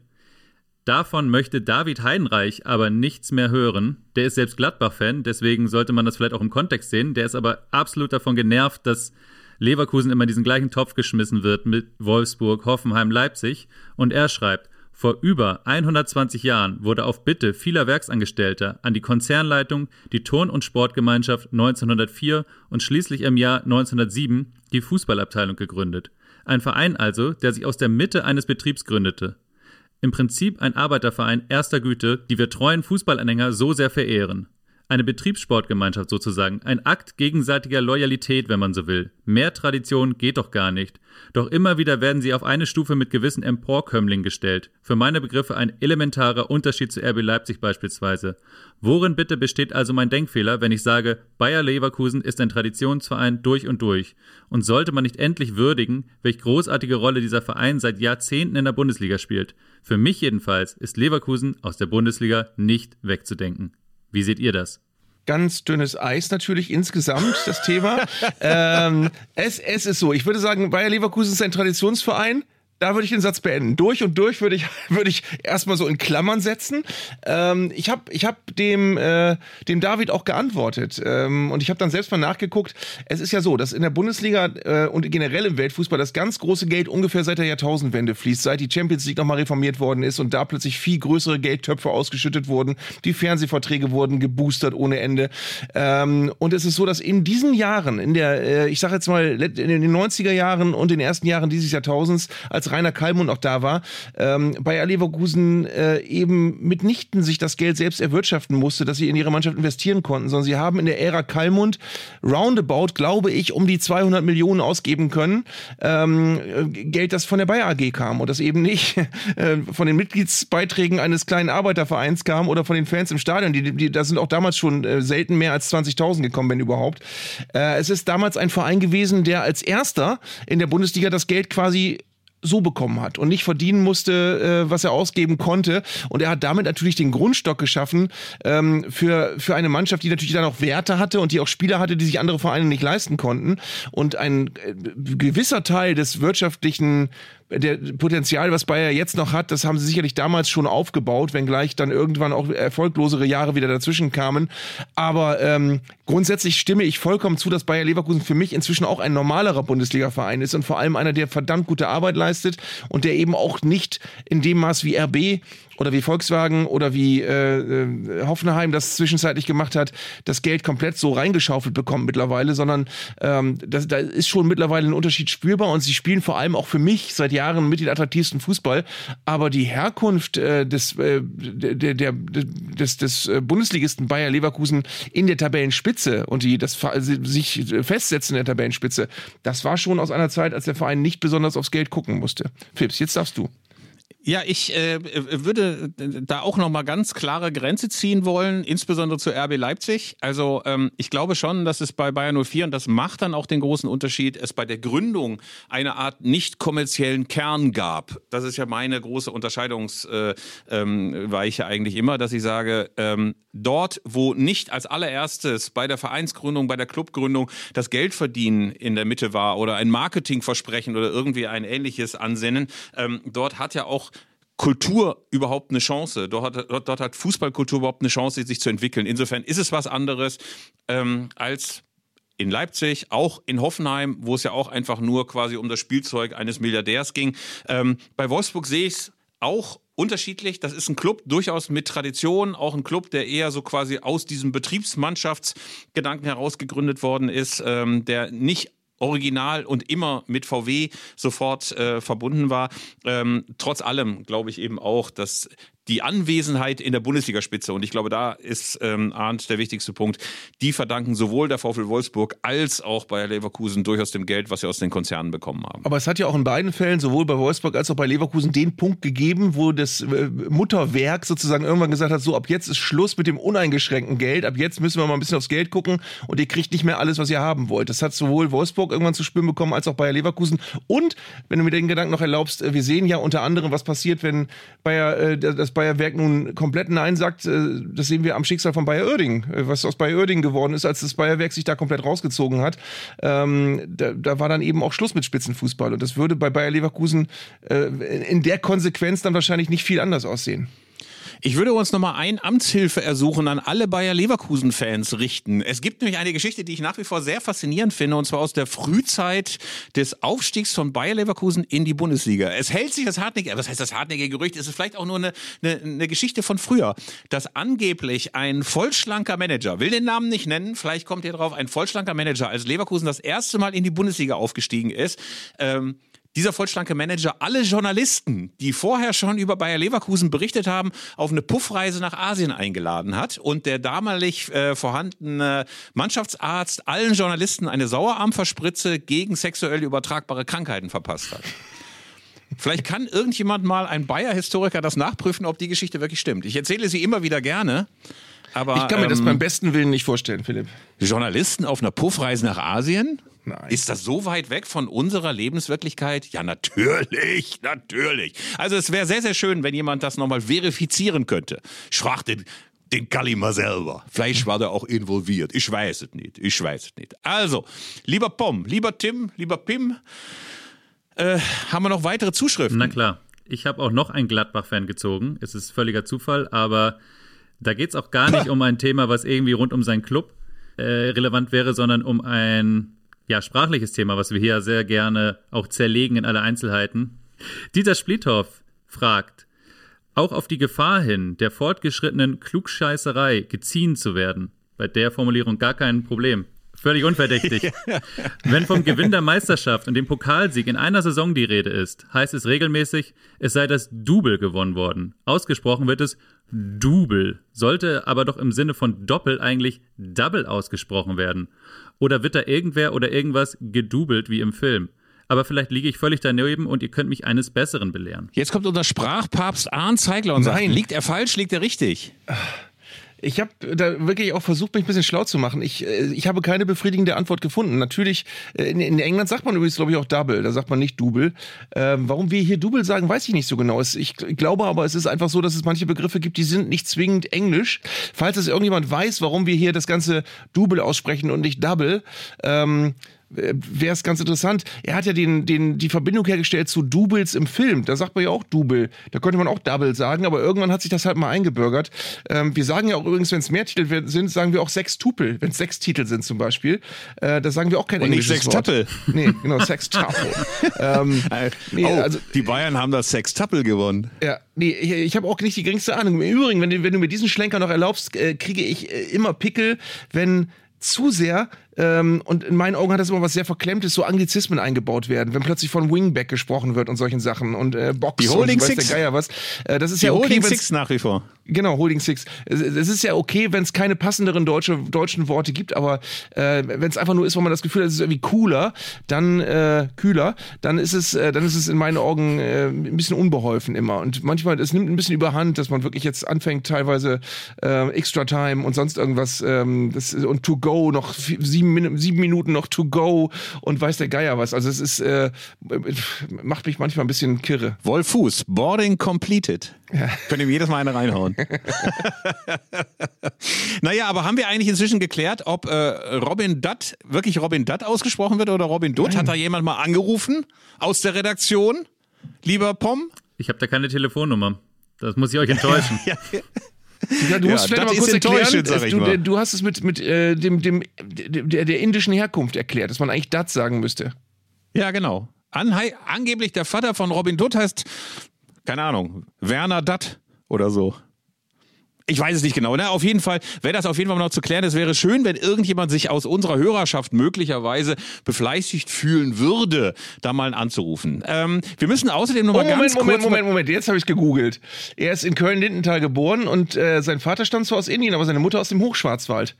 [SPEAKER 7] Davon möchte David Heidenreich aber nichts mehr hören. Der ist selbst Gladbach-Fan, deswegen sollte man das vielleicht auch im Kontext sehen. Der ist aber absolut davon genervt, dass Leverkusen immer in diesen gleichen Topf geschmissen wird mit Wolfsburg, Hoffenheim, Leipzig. Und er schreibt, vor über 120 Jahren wurde auf Bitte vieler Werksangestellter an die Konzernleitung, die Turn- und Sportgemeinschaft 1904 und schließlich im Jahr 1907 die Fußballabteilung gegründet. Ein Verein also, der sich aus der Mitte eines Betriebs gründete. Im Prinzip ein Arbeiterverein erster Güte, die wir treuen Fußballanhänger so sehr verehren. Eine Betriebssportgemeinschaft sozusagen, ein Akt gegenseitiger Loyalität, wenn man so will. Mehr Tradition geht doch gar nicht. Doch immer wieder werden sie auf eine Stufe mit gewissen Emporkömmlingen gestellt. Für meine Begriffe ein elementarer Unterschied zu RB Leipzig beispielsweise. Worin bitte besteht also mein Denkfehler, wenn ich sage, Bayer Leverkusen ist ein Traditionsverein durch und durch? Und sollte man nicht endlich würdigen, welch großartige Rolle dieser Verein seit Jahrzehnten in der Bundesliga spielt? Für mich jedenfalls ist Leverkusen aus der Bundesliga nicht wegzudenken. Wie seht ihr das?
[SPEAKER 2] ganz dünnes Eis natürlich insgesamt, das Thema. ähm, es, es ist so, ich würde sagen, Bayer Leverkusen ist ein Traditionsverein. Da würde ich den Satz beenden. Durch und durch würde ich, würde ich erstmal so in Klammern setzen. Ähm, ich habe ich hab dem, äh, dem David auch geantwortet. Ähm, und ich habe dann selbst mal nachgeguckt. Es ist ja so, dass in der Bundesliga äh, und generell im Weltfußball das ganz große Geld ungefähr seit der Jahrtausendwende fließt, seit die Champions League nochmal reformiert worden ist und da plötzlich viel größere Geldtöpfe ausgeschüttet wurden. Die Fernsehverträge wurden geboostert ohne Ende. Ähm, und es ist so, dass in diesen Jahren, in der, äh, ich sage jetzt mal, in den 90er Jahren und den ersten Jahren dieses Jahrtausends, als Rainer Kallmund auch da war, ähm, Bayer Leverkusen äh, eben mitnichten sich das Geld selbst erwirtschaften musste, dass sie in ihre Mannschaft investieren konnten, sondern sie haben in der Ära Kallmund roundabout, glaube ich, um die 200 Millionen ausgeben können, ähm, äh, Geld, das von der Bayer AG kam und das eben nicht äh, von den Mitgliedsbeiträgen eines kleinen Arbeitervereins kam oder von den Fans im Stadion. Die, die, da sind auch damals schon äh, selten mehr als 20.000 gekommen, wenn überhaupt. Äh, es ist damals ein Verein gewesen, der als erster in der Bundesliga das Geld quasi so bekommen hat und nicht verdienen musste, äh, was er ausgeben konnte. Und er hat damit natürlich den Grundstock geschaffen ähm, für, für eine Mannschaft, die natürlich dann auch Werte hatte und die auch Spieler hatte, die sich andere Vereine nicht leisten konnten. Und ein äh, gewisser Teil des wirtschaftlichen der Potenzial, was Bayer jetzt noch hat, das haben sie sicherlich damals schon aufgebaut, wenngleich dann irgendwann auch erfolglosere Jahre wieder dazwischen kamen. Aber ähm, grundsätzlich stimme ich vollkommen zu, dass Bayer Leverkusen für mich inzwischen auch ein normalerer Bundesliga-Verein ist und vor allem einer, der verdammt gute Arbeit leistet und der eben auch nicht in dem Maß wie RB oder wie Volkswagen oder wie äh, äh, Hoffenheim das zwischenzeitlich gemacht hat, das Geld komplett so reingeschaufelt bekommen mittlerweile, sondern ähm, das, da ist schon mittlerweile ein Unterschied spürbar und sie spielen vor allem auch für mich seit Jahren mit den attraktivsten Fußball. Aber die Herkunft äh, des, äh, der, der, des, des äh, Bundesligisten Bayer Leverkusen in der Tabellenspitze und die das sich festsetzen in der Tabellenspitze, das war schon aus einer Zeit, als der Verein nicht besonders aufs Geld gucken musste. Phipps, jetzt darfst du.
[SPEAKER 1] Ja, ich äh, würde da auch noch mal ganz klare Grenze ziehen wollen, insbesondere zu RB Leipzig. Also ähm, ich glaube schon, dass es bei Bayern 04 und das macht dann auch den großen Unterschied, es bei der Gründung eine Art nicht kommerziellen Kern gab. Das ist ja meine große Unterscheidungsweiche äh, ähm, eigentlich immer, dass ich sage, ähm, dort, wo nicht als allererstes bei der Vereinsgründung, bei der Clubgründung das Geldverdienen in der Mitte war oder ein Marketingversprechen oder irgendwie ein ähnliches Ansinnen, ähm, dort hat ja auch Kultur überhaupt eine Chance? Dort hat, dort, dort hat Fußballkultur überhaupt eine Chance, sich zu entwickeln. Insofern ist es was anderes ähm, als in Leipzig, auch in Hoffenheim, wo es ja auch einfach nur quasi um das Spielzeug eines Milliardärs ging. Ähm, bei Wolfsburg sehe ich es auch unterschiedlich. Das ist ein Club durchaus mit Tradition, auch ein Club, der eher so quasi aus diesem Betriebsmannschaftsgedanken heraus gegründet worden ist, ähm, der nicht original und immer mit VW sofort äh, verbunden war. Ähm, trotz allem glaube ich eben auch, dass die Anwesenheit in der Bundesligaspitze, und ich glaube, da ist ähm, Arndt der wichtigste Punkt, die verdanken sowohl der VfL Wolfsburg als auch bei Leverkusen durchaus dem Geld, was sie aus den Konzernen bekommen haben.
[SPEAKER 2] Aber es hat ja auch in beiden Fällen, sowohl bei Wolfsburg als auch bei Leverkusen, den Punkt gegeben, wo das äh, Mutterwerk sozusagen irgendwann gesagt hat, so ab jetzt ist Schluss mit dem uneingeschränkten Geld, ab jetzt müssen wir mal ein bisschen aufs Geld gucken und ihr kriegt nicht mehr alles, was ihr haben wollt. Das hat sowohl Wolfsburg irgendwann zu spüren bekommen, als auch Bayer Leverkusen. Und, wenn du mir den Gedanken noch erlaubst, äh, wir sehen ja unter anderem, was passiert, wenn Bayer, äh, das Bayer Werk nun komplett Nein sagt, äh, das sehen wir am Schicksal von Bayer Oerding, äh, was aus Bayer Oerding geworden ist, als das Bayerwerk sich da komplett rausgezogen hat. Ähm, da, da war dann eben auch Schluss mit Spitzenfußball und das würde bei Bayer Leverkusen äh, in der Konsequenz dann wahrscheinlich nicht viel anders aussehen.
[SPEAKER 1] Ich würde uns nochmal ein Amtshilfeersuchen an alle Bayer Leverkusen-Fans richten. Es gibt nämlich eine Geschichte, die ich nach wie vor sehr faszinierend finde, und zwar aus der Frühzeit des Aufstiegs von Bayer Leverkusen in die Bundesliga. Es hält sich das hartnäckige, was heißt das hartnäckige Gerücht? Es ist vielleicht auch nur eine, eine, eine Geschichte von früher, dass angeblich ein vollschlanker Manager, will den Namen nicht nennen, vielleicht kommt ihr drauf, ein vollschlanker Manager, als Leverkusen das erste Mal in die Bundesliga aufgestiegen ist, ähm, dieser vollschlanke Manager alle Journalisten, die vorher schon über Bayer Leverkusen berichtet haben, auf eine Puffreise nach Asien eingeladen hat und der damalig äh, vorhandene Mannschaftsarzt allen Journalisten eine Sauerarmverspritze gegen sexuell übertragbare Krankheiten verpasst hat. Vielleicht kann irgendjemand mal, ein Bayer-Historiker, das nachprüfen, ob die Geschichte wirklich stimmt. Ich erzähle sie immer wieder gerne. Aber,
[SPEAKER 2] ich kann mir ähm, das beim besten Willen nicht vorstellen, Philipp.
[SPEAKER 1] Journalisten auf einer Puffreise nach Asien? Nein. Ist das so weit weg von unserer Lebenswirklichkeit? Ja, natürlich, natürlich. Also es wäre sehr, sehr schön, wenn jemand das nochmal verifizieren könnte. Ich frage den, den Galli mal selber. Vielleicht war der auch involviert. Ich weiß es nicht. Ich weiß es nicht. Also, lieber Pom, lieber Tim, lieber Pim, äh, haben wir noch weitere Zuschriften?
[SPEAKER 7] Na klar. Ich habe auch noch einen Gladbach-Fan gezogen. Es ist völliger Zufall, aber da geht es auch gar nicht um ein Thema, was irgendwie rund um seinen Club äh, relevant wäre, sondern um ein ja, sprachliches Thema, was wir hier sehr gerne auch zerlegen in alle Einzelheiten. Dieter Splithoff fragt, auch auf die Gefahr hin, der fortgeschrittenen Klugscheißerei geziehen zu werden. Bei der Formulierung gar kein Problem. Völlig unverdächtig. Wenn vom Gewinn der Meisterschaft und dem Pokalsieg in einer Saison die Rede ist, heißt es regelmäßig, es sei das Double gewonnen worden. Ausgesprochen wird es Double, sollte aber doch im Sinne von Doppel eigentlich Double ausgesprochen werden. Oder wird da irgendwer oder irgendwas gedubelt wie im Film? aber vielleicht liege ich völlig daneben und ihr könnt mich eines Besseren belehren.
[SPEAKER 1] Jetzt kommt unser Sprachpapst Arndt Zeigler und Nein. sagt, liegt er falsch, liegt er richtig?
[SPEAKER 2] Ich habe da wirklich auch versucht, mich ein bisschen schlau zu machen. Ich, äh, ich habe keine befriedigende Antwort gefunden. Natürlich, äh, in, in England sagt man übrigens, glaube ich, auch Double. Da sagt man nicht Double. Ähm, warum wir hier Double sagen, weiß ich nicht so genau. Es, ich glaube aber, es ist einfach so, dass es manche Begriffe gibt, die sind nicht zwingend Englisch. Falls es irgendjemand weiß, warum wir hier das ganze Double aussprechen und nicht Double, ähm, äh, wäre es ganz interessant. Er hat ja den, den, die Verbindung hergestellt zu Doubles im Film. Da sagt man ja auch Double. Da könnte man auch Double sagen, aber irgendwann hat sich das halt mal eingebürgert. Ähm, wir sagen ja auch übrigens, wenn es mehr Titel sind, sagen wir auch Sextupel. Wenn es sechs Titel sind zum Beispiel, äh, da sagen wir auch kein
[SPEAKER 1] Und nicht
[SPEAKER 2] englisches Wort.
[SPEAKER 1] Sextuple.
[SPEAKER 2] Nee, genau, Sextuple. ähm, nee,
[SPEAKER 1] oh,
[SPEAKER 2] also,
[SPEAKER 1] die Bayern haben das Sextuple gewonnen.
[SPEAKER 2] ja, nee, ich, ich habe auch nicht die geringste Ahnung. Im Übrigen, wenn du, wenn du mir diesen Schlenker noch erlaubst, äh, kriege ich äh, immer Pickel, wenn zu sehr ähm, und in meinen Augen hat das immer was sehr Verklemmtes, so Anglizismen eingebaut werden, wenn plötzlich von Wingback gesprochen wird und solchen Sachen und äh, Box
[SPEAKER 1] Die Holding
[SPEAKER 2] und weiß
[SPEAKER 1] Six.
[SPEAKER 2] der Geier was. Äh, das ist
[SPEAKER 1] Die
[SPEAKER 2] ja okay,
[SPEAKER 1] Holding Six nach wie vor.
[SPEAKER 2] Genau, Holding Six. Es, es ist ja okay, wenn es keine passenderen deutsche, deutschen Worte gibt, aber äh, wenn es einfach nur ist, wo man das Gefühl hat, es ist irgendwie cooler, dann äh, kühler, dann ist es, äh, dann ist es in meinen Augen äh, ein bisschen unbeholfen immer. Und manchmal, es nimmt ein bisschen überhand, dass man wirklich jetzt anfängt, teilweise äh, Extra Time und sonst irgendwas ähm, das, und To Go noch vi- sieben, sieben Minuten noch To Go und weiß der Geier was. Also es ist äh, macht mich manchmal ein bisschen kirre.
[SPEAKER 1] Wolfuß, Boarding completed. Könnt ihr mir jedes Mal eine reinhauen. naja, aber haben wir eigentlich inzwischen geklärt, ob äh, Robin Dutt wirklich Robin Dutt ausgesprochen wird oder Robin Dutt? Hat da jemand mal angerufen aus der Redaktion? Lieber Pom?
[SPEAKER 7] Ich habe da keine Telefonnummer. Das muss ich euch enttäuschen.
[SPEAKER 1] Ja,
[SPEAKER 2] Ja, du
[SPEAKER 1] Ja,
[SPEAKER 2] musst vielleicht
[SPEAKER 1] das
[SPEAKER 2] mal kurz erklären, es- du,
[SPEAKER 1] mal.
[SPEAKER 2] du hast es mit, mit äh, dem, dem, der, der indischen Herkunft erklärt, dass man eigentlich das sagen müsste.
[SPEAKER 1] ja genau. Anhei angeblich der Vater von Robin Dutt heißt, keine Ahnung, Werner Dutt oder so. Ich weiß es nicht genau. Ne? Auf jeden Fall wäre das auf jeden Fall noch zu klären. Es wäre schön, wenn irgendjemand sich aus unserer Hörerschaft möglicherweise befleißigt fühlen würde, da mal anzurufen. Ähm, wir müssen außerdem noch mal
[SPEAKER 2] Oh,
[SPEAKER 1] ganz
[SPEAKER 2] Moment,
[SPEAKER 1] kurz
[SPEAKER 2] Moment, Moment, Moment, jetzt habe ich gegoogelt. Er ist in Köln-Lindenthal geboren und äh, sein Vater stammt zwar aus Indien, aber seine Mutter aus dem Hochschwarzwald.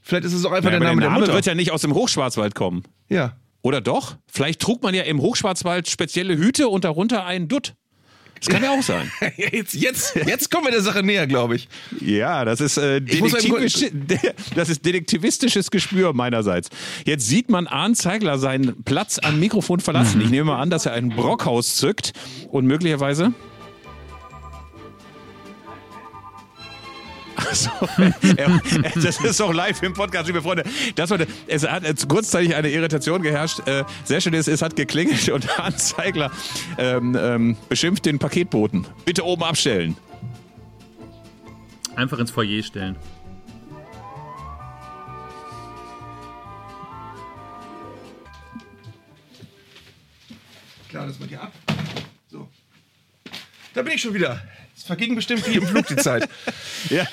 [SPEAKER 2] Vielleicht ist es auch einfach
[SPEAKER 1] Ja,
[SPEAKER 2] der Name
[SPEAKER 1] der
[SPEAKER 2] der
[SPEAKER 1] Name
[SPEAKER 2] Mutter.
[SPEAKER 1] wird ja nicht aus dem Hochschwarzwald kommen.
[SPEAKER 2] ja.
[SPEAKER 1] Oder doch? Vielleicht trug man ja im Hochschwarzwald spezielle Hüte und darunter einen Dutt. Das kann ja auch sein.
[SPEAKER 2] Jetzt, jetzt, jetzt kommen wir der Sache näher, glaube ich.
[SPEAKER 1] Ja, das ist, äh, detektivisch, das ist detektivistisches Gespür meinerseits. Jetzt sieht man Arndt Zeigler seinen Platz am Mikrofon verlassen. Ich nehme mal an, dass er ein Brockhaus zückt und möglicherweise. Er- das ist doch live im Podcast, liebe Freunde. Das war, es hat jetzt kurzzeitig eine Irritation geherrscht. Äh, sehr schön ist, es hat geklingelt und Arndt Zeigler ähm, ähm, beschimpft den Paketboten. Bitte oben abstellen.
[SPEAKER 7] Einfach ins Foyer stellen.
[SPEAKER 2] Klar, das mal hier ab. So. Da bin ich schon wieder. Es verging bestimmt wie im Flug die Zeit.
[SPEAKER 1] Ja.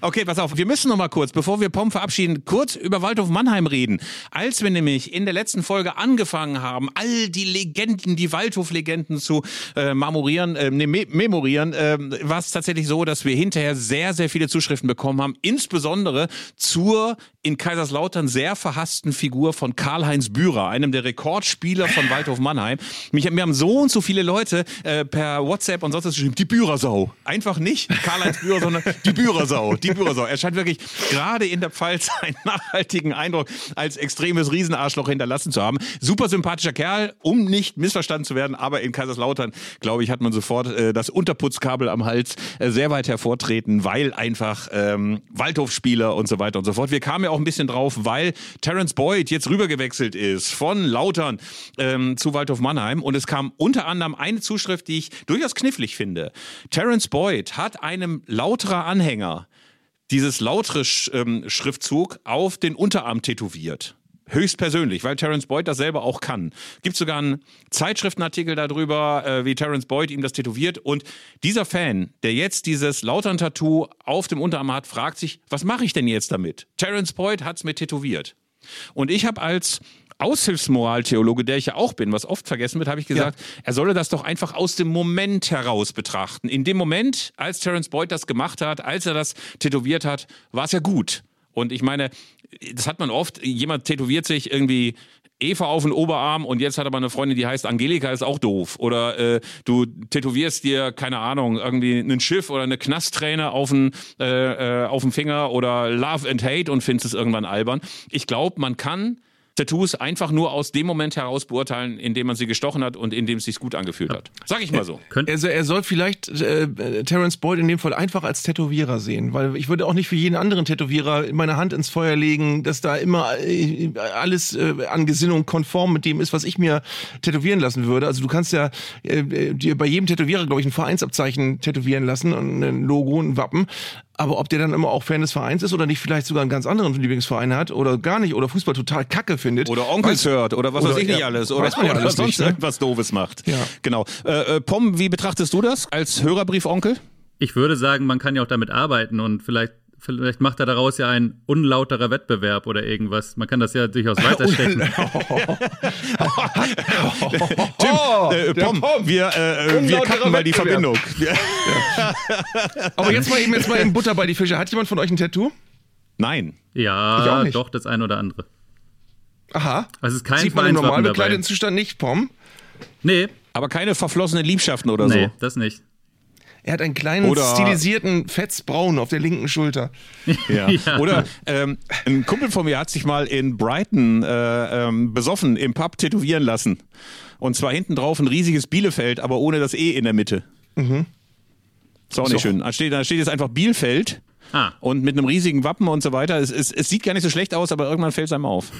[SPEAKER 1] Okay, pass auf. Wir müssen noch mal kurz, bevor wir Pom verabschieden, kurz über Waldhof Mannheim reden. Als wir nämlich in der letzten Folge angefangen haben, all die Legenden, die Waldhof-Legenden zu äh, marmorieren, äh, ne, me memorieren, äh, war es tatsächlich so, dass wir hinterher sehr, sehr viele Zuschriften bekommen haben, insbesondere zur in Kaiserslautern sehr verhassten Figur von Karl-Heinz Bührer, einem der Rekordspieler von Waldhof Mannheim. Mich, mir haben so und so viele Leute äh, per WhatsApp und sonst was geschrieben, die Bührersau. Einfach nicht Karl-Heinz Bührer, sondern die Bührersau. Die Bührersau. Er scheint wirklich gerade in der Pfalz einen nachhaltigen Eindruck als extremes Riesenarschloch hinterlassen zu haben. Super sympathischer Kerl, um nicht missverstanden zu werden, aber in Kaiserslautern, glaube ich, hat man sofort äh, das Unterputzkabel am Hals äh, sehr weit hervortreten, weil einfach ähm, Waldhofspieler und so weiter und so fort. Wir kamen ja auch ein bisschen drauf, weil Terence Boyd jetzt rübergewechselt ist von Lautern ähm, zu Waldhof Mannheim und es kam unter anderem eine Zuschrift, die ich durchaus knifflig finde. Terence Boyd hat einem Lauterer Anhänger dieses lautere Sch ähm, Schriftzug auf den Unterarm tätowiert. Höchstpersönlich, weil Terence Boyd das selber auch kann. Gibt sogar einen Zeitschriftenartikel darüber, äh, wie Terence Boyd ihm das tätowiert. Und dieser Fan, der jetzt dieses Lautern-Tattoo auf dem Unterarm hat, fragt sich, was mache ich denn jetzt damit? Terence Boyd hat's mir tätowiert. Und ich habe als Aushilfsmoraltheologe, der ich ja auch bin, was oft vergessen wird, habe ich gesagt, er solle das doch einfach aus dem Moment heraus betrachten. In dem Moment, als Terence Boyd das gemacht hat, als er das tätowiert hat, war es ja gut. Und ich meine, das hat man oft, jemand tätowiert sich irgendwie Eva auf den Oberarm und jetzt hat aber eine Freundin, die heißt Angelika, ist auch doof. Oder äh, du tätowierst dir, keine Ahnung, irgendwie ein Schiff oder eine Knastträne auf den, äh, äh, auf den Finger oder Love and Hate und findest es irgendwann albern. Ich glaube, man kann Tattoos einfach nur aus dem Moment heraus beurteilen, in dem man sie gestochen hat und in dem es sich gut angefühlt hat. Sag ich mal so.
[SPEAKER 7] Könnt,
[SPEAKER 2] Also er soll vielleicht äh, Terence Boyd in dem Fall einfach als Tätowierer sehen, weil ich würde auch nicht für jeden anderen Tätowierer meine Hand ins Feuer legen, dass da immer äh, alles äh, an Gesinnung konform mit dem ist, was ich mir tätowieren lassen würde. Also du kannst ja äh, dir bei jedem Tätowierer, glaube ich, ein Vereinsabzeichen tätowieren lassen und ein Logo, ein Wappen. Aber ob der dann immer auch Fan des Vereins ist oder nicht vielleicht sogar einen ganz anderen Lieblingsverein hat oder gar nicht oder Fußball total kacke findet.
[SPEAKER 1] Oder Onkels hört oder was
[SPEAKER 2] oder-
[SPEAKER 1] weiß ich nicht
[SPEAKER 2] ja,
[SPEAKER 1] alles. Oder,
[SPEAKER 2] weiß man ja
[SPEAKER 1] oder
[SPEAKER 2] alles
[SPEAKER 1] sonst
[SPEAKER 2] nicht, ne?
[SPEAKER 1] irgendwas Doofes macht.
[SPEAKER 2] Ja.
[SPEAKER 1] Genau. Äh, äh, Pom, wie betrachtest du das als Hörerbrief-Onkel?
[SPEAKER 7] ich würde sagen, man kann ja auch damit arbeiten und vielleicht, vielleicht macht er daraus ja ein unlauterer Wettbewerb oder irgendwas. Man kann das ja durchaus weiterstecken.
[SPEAKER 1] Tim,
[SPEAKER 2] Oh,
[SPEAKER 1] äh, Pom, wir, äh, wir
[SPEAKER 2] Unlauterer
[SPEAKER 1] cutten mal die. Verbindung. Wir,
[SPEAKER 2] Aber jetzt mal eben jetzt mal eben Butter bei die Fische. Hat jemand von euch ein Tattoo?
[SPEAKER 1] nein.
[SPEAKER 7] Ja, doch, das ein oder andere.
[SPEAKER 2] Aha.
[SPEAKER 7] Also es ist kein
[SPEAKER 2] Sieht man im normal bekleideten. Zustand nicht, Pom?
[SPEAKER 7] Nee,
[SPEAKER 1] Aber keine verflossenen Liebschaften oder
[SPEAKER 7] nee,
[SPEAKER 1] so.
[SPEAKER 7] das nicht.
[SPEAKER 2] Er hat einen kleinen
[SPEAKER 1] Oder-
[SPEAKER 2] stilisierten Fetzbraun auf der linken Schulter.
[SPEAKER 1] Ja.
[SPEAKER 7] Ja.
[SPEAKER 1] Oder ähm, ein Kumpel von mir hat sich mal in Brighton äh, ähm, besoffen im Pub tätowieren lassen. Und zwar hinten drauf ein riesiges Bielefeld, aber ohne das E in der Mitte. Ist auch nicht
[SPEAKER 2] So.
[SPEAKER 1] schön. Da steht, da steht jetzt einfach Bielefeld
[SPEAKER 7] Ah.
[SPEAKER 1] und mit einem riesigen Wappen und so weiter. Es, es, es sieht gar nicht so schlecht aus, aber irgendwann fällt es einem auf.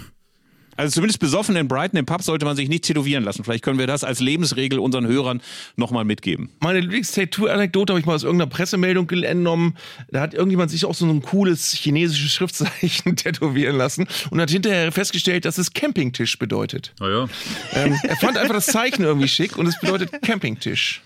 [SPEAKER 1] Also zumindest besoffen in Brighton im Pub sollte man sich nicht tätowieren lassen. Vielleicht können wir das als Lebensregel unseren Hörern nochmal mitgeben.
[SPEAKER 2] Meine Lieblings-Tattoo-Anekdote habe ich mal aus irgendeiner Pressemeldung entnommen. Da hat irgendjemand sich auch so ein cooles chinesisches Schriftzeichen tätowieren lassen und hat hinterher festgestellt, dass es Campingtisch bedeutet.
[SPEAKER 7] Naja.
[SPEAKER 2] Ähm, er fand einfach das Zeichen irgendwie schick und es bedeutet Campingtisch.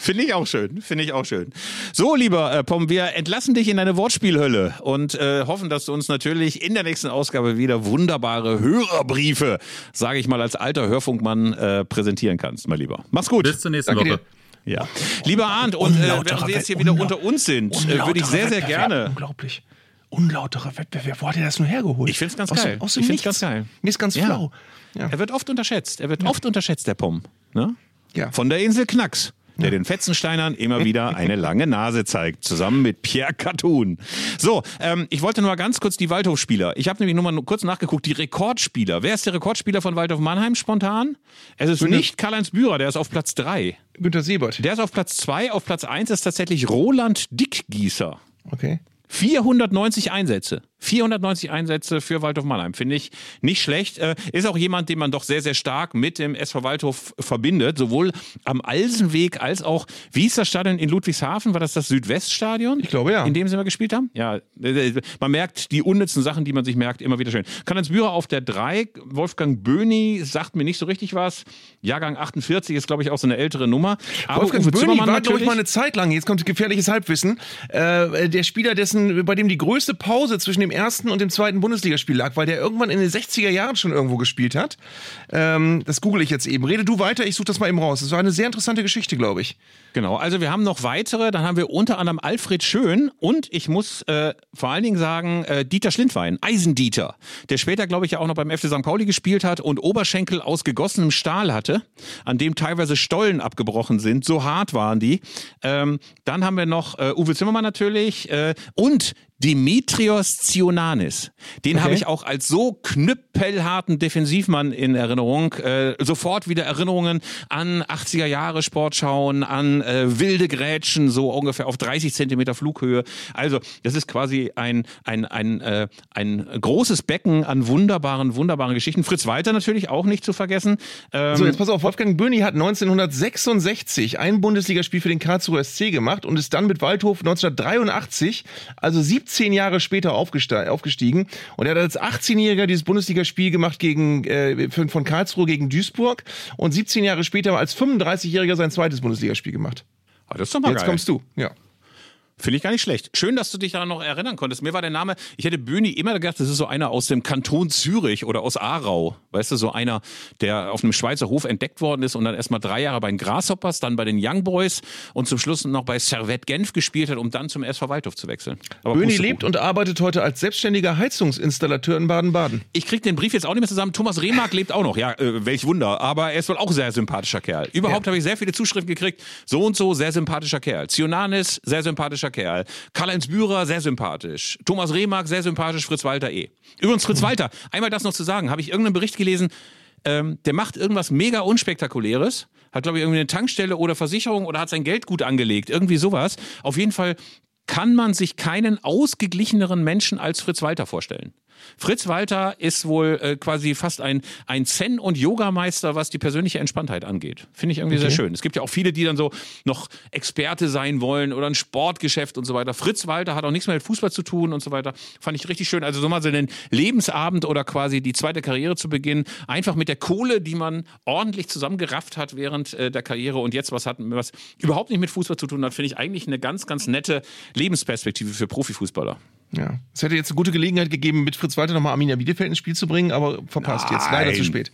[SPEAKER 1] Finde ich auch schön, finde ich auch schön. So, lieber äh, Pom, wir entlassen dich in deine Wortspielhölle und äh, hoffen, dass du uns natürlich in der nächsten Ausgabe wieder wunderbare Hörerbriefe, sage ich mal als alter Hörfunkmann, äh, präsentieren kannst, mein Lieber. Mach's gut.
[SPEAKER 7] Bis zur nächsten
[SPEAKER 2] Danke
[SPEAKER 7] Woche.
[SPEAKER 2] dir.
[SPEAKER 1] Ja. Lieber Arndt, und äh, während wir jetzt hier wieder unter uns sind, äh, würde ich sehr, sehr gerne.
[SPEAKER 2] Unglaublich. Unlauterer Wettbewerb. Wo hat er das nur hergeholt?
[SPEAKER 1] Ich find's ganz
[SPEAKER 2] aus
[SPEAKER 1] geil.
[SPEAKER 2] Aus dem
[SPEAKER 1] Ich
[SPEAKER 2] Nichts.
[SPEAKER 1] ganz geil.
[SPEAKER 2] Mir ist ganz
[SPEAKER 1] Ja.
[SPEAKER 2] flau. Ja.
[SPEAKER 1] Er wird oft unterschätzt. Er wird oft unterschätzt, der Pom. Ne?
[SPEAKER 2] Ja.
[SPEAKER 1] Von der Insel Knacks. Der den Fetzensteinern immer wieder eine lange Nase zeigt, zusammen mit Pierre Cartoon. So, ähm, ich wollte nur mal ganz kurz die Waldhofspieler. Ich habe nämlich nur mal kurz nachgeguckt, die Rekordspieler. Wer ist der Rekordspieler von Waldhof Mannheim spontan? Es ist nicht Karl-Heinz Bührer, der ist auf Platz drei.
[SPEAKER 2] Günter Siebert.
[SPEAKER 1] Der ist auf Platz zwei. Auf Platz eins ist tatsächlich Roland Dickgießer.
[SPEAKER 2] Okay.
[SPEAKER 1] 490 Einsätze. 490 Einsätze für Waldhof Mannheim. Finde ich nicht schlecht. Äh, ist auch jemand, den man doch sehr, sehr stark mit dem SV Waldhof verbindet. Sowohl am Alsenweg als auch, wie hieß das Stadion in Ludwigshafen? War das das Südweststadion?
[SPEAKER 2] Ich glaube, ja.
[SPEAKER 1] In dem sie mal gespielt haben? Ja. äh, Man merkt die unnützen Sachen, die man sich merkt, immer wieder schön. Karl-Heinz Bührer auf der 3. Wolfgang Böhni sagt mir nicht so richtig was. Jahrgang 48 ist, glaube ich, auch so eine ältere Nummer. Aber
[SPEAKER 2] Wolfgang
[SPEAKER 1] Uwe
[SPEAKER 2] Böhni war, glaube ich, mal eine Zeit lang, jetzt kommt gefährliches Halbwissen, äh, der Spieler, dessen, bei dem die größte Pause zwischen dem ersten und dem zweiten Bundesligaspiel lag, weil der irgendwann in den 60er Jahren schon irgendwo gespielt hat. Ähm, das google ich jetzt eben. Rede du weiter, ich suche das mal eben raus. Das war eine sehr interessante Geschichte, glaube ich.
[SPEAKER 1] Genau, also wir haben noch weitere, dann haben wir unter anderem Alfred Schön und ich muss äh, vor allen Dingen sagen, äh, Dieter Schlindwein, Eisendieter, der später, glaube ich, ja auch noch beim FC St. Pauli gespielt hat und Oberschenkel aus gegossenem Stahl hatte, an dem teilweise Stollen abgebrochen sind, so hart waren die. Ähm, dann haben wir noch äh, Uwe Zimmermann natürlich äh, und Dimitrios Zionanis. Den habe ich auch als so knüppelharten Defensivmann in Erinnerung. Äh, sofort wieder Erinnerungen an 80er Jahre Sportschauen, an äh, wilde Grätschen, so ungefähr auf 30 Zentimeter Flughöhe. Also das ist quasi ein, ein, ein, äh, ein großes Becken an wunderbaren, wunderbaren Geschichten. Fritz Walter natürlich auch nicht zu vergessen. Ähm,
[SPEAKER 2] So, jetzt pass auf, Wolfgang Böhni hat 1966 ein Bundesligaspiel für den Karlsruher SC gemacht und ist dann mit Waldhof 1983, also 17 Jahre später aufgestiegen. Und er hat als 18-Jähriger dieses Bundesligaspiel gemacht gegen, äh, von von Karlsruhe gegen Duisburg und 17 Jahre später als 35-Jähriger sein zweites Bundesligaspiel gemacht.
[SPEAKER 1] ah, das ist doch mal
[SPEAKER 2] Jetzt
[SPEAKER 1] geil.
[SPEAKER 2] kommst du, ja.
[SPEAKER 1] Finde ich gar nicht schlecht. Schön, dass du dich daran noch erinnern konntest. Mir war der Name, ich hätte Böhni immer gedacht, das ist so einer aus dem Kanton Zürich oder aus Aarau. Weißt du, so einer, der auf einem Schweizer Hof entdeckt worden ist und dann erstmal drei Jahre bei den Grasshoppers, dann bei den Young Boys und zum Schluss noch bei Servette Genf gespielt hat, um dann zum SV Waldhof zu wechseln. Aber
[SPEAKER 2] Böhni
[SPEAKER 1] Pustekuchen.
[SPEAKER 2] lebt und arbeitet heute als selbstständiger Heizungsinstallateur in Baden-Baden.
[SPEAKER 1] Ich krieg den Brief jetzt auch nicht mehr zusammen. Thomas Rehmark lebt auch noch. Ja, äh, welch Wunder. Aber er ist wohl auch ein sehr sympathischer Kerl. Überhaupt habe ich sehr viele Zuschriften gekriegt. So und so, sehr sympathischer Kerl. Zionanis, sehr sympathischer netter Kerl. Karl-Heinz Bührer, sehr sympathisch. Thomas Rehmark, sehr sympathisch. Fritz Walter eh. Übrigens, Fritz Walter, einmal das noch zu sagen, habe ich irgendeinen Bericht gelesen, ähm, der macht irgendwas mega unspektakuläres, hat glaube ich irgendwie eine Tankstelle oder Versicherung oder hat sein Geld gut angelegt, irgendwie sowas. Auf jeden Fall kann man sich keinen ausgeglicheneren Menschen als Fritz Walter vorstellen. Fritz Walter ist wohl äh, quasi fast ein, ein Zen- und Yogameister, was die persönliche Entspanntheit angeht. Finde ich irgendwie okay. sehr schön. Es gibt ja auch viele, die dann so noch Experte sein wollen oder ein Sportgeschäft und so weiter. Fritz Walter hat auch nichts mehr mit Fußball zu tun und so weiter. Fand ich richtig schön. Also so mal so einen Lebensabend oder quasi die zweite Karriere zu beginnen. Einfach mit der Kohle, die man ordentlich zusammengerafft hat während äh, der Karriere und jetzt was hat, was überhaupt nicht mit Fußball zu tun hat, finde ich eigentlich eine ganz, ganz nette Lebensperspektive für Profifußballer.
[SPEAKER 2] Ja, es hätte jetzt eine gute Gelegenheit gegeben, mit Fritz Walter nochmal Arminia Bielefeld ins Spiel zu bringen, aber verpasst Nein. jetzt. Leider zu spät.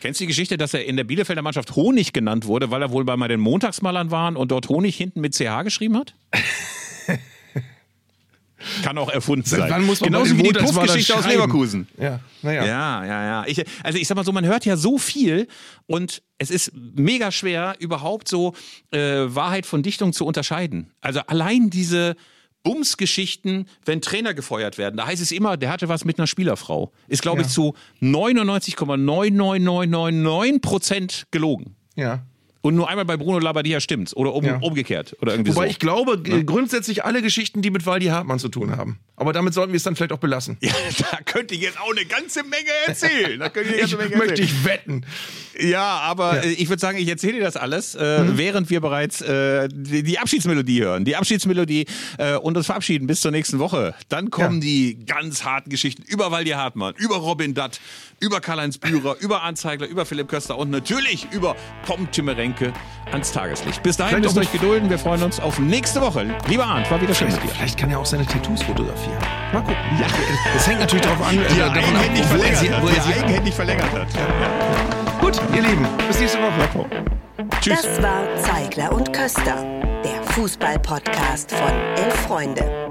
[SPEAKER 1] Kennst du die Geschichte, dass er in der Bielefelder Mannschaft Honig genannt wurde, weil er wohl bei den Montagsmalern waren und dort Honig hinten mit CH geschrieben hat? Kann auch erfunden sein.
[SPEAKER 2] Wann muss man
[SPEAKER 1] Genauso wie die Puffgeschichte aus Leverkusen.
[SPEAKER 2] Ja, naja.
[SPEAKER 1] Ja, ja, ja. Ich, also ich sag mal so, man hört ja so viel und es ist mega schwer, überhaupt so äh, Wahrheit von Dichtung zu unterscheiden. Also allein diese Bumsgeschichten, wenn Trainer gefeuert werden. Da heißt es immer, der hatte was mit einer Spielerfrau. Ist, glaube ja. ich, zu 99,99999 Prozent gelogen.
[SPEAKER 2] Ja.
[SPEAKER 1] Und nur einmal bei Bruno Labbadia stimmt's. Oder um, ja. umgekehrt. Oder irgendwie
[SPEAKER 2] Wobei
[SPEAKER 1] so.
[SPEAKER 2] ich glaube, ja. grundsätzlich alle Geschichten, die mit Waldi Hartmann zu tun haben. Aber damit sollten wir es dann vielleicht auch belassen.
[SPEAKER 1] Ja, da könnte ich jetzt auch eine ganze Menge erzählen. Da könnte
[SPEAKER 2] ich, ich Menge möchte ich wetten.
[SPEAKER 1] Ja, aber ja. Äh, ich würde sagen, ich erzähle dir das alles, äh, mhm. während wir bereits äh, die, die, Abschiedsmelodie hören. Die Abschiedsmelodie äh, und uns verabschieden bis zur nächsten Woche. Dann kommen die ganz harten Geschichten über Waldi Hartmann, über Robin Datt, über Karl-Heinz Bührer, über Anzeigler, über Philipp Köster und natürlich über Pom Timmerenke ans Tageslicht. Bis dahin müsst ihr euch gedulden. Wir freuen uns auf nächste Woche. Lieber Arndt, war wieder schön mit dir.
[SPEAKER 2] Vielleicht kann er auch seine Tattoos fotografieren. Mal gucken. Ja. Das hängt natürlich darauf an,
[SPEAKER 1] die äh, davon ab, wo er sie, wo er sie eigenhändig verlängert hat.
[SPEAKER 2] Ja. Gut, ihr Lieben, bis nächste Woche.
[SPEAKER 4] Tschüss. Das war Zeigler und Köster, der Fußball-Podcast von Elf Freunde.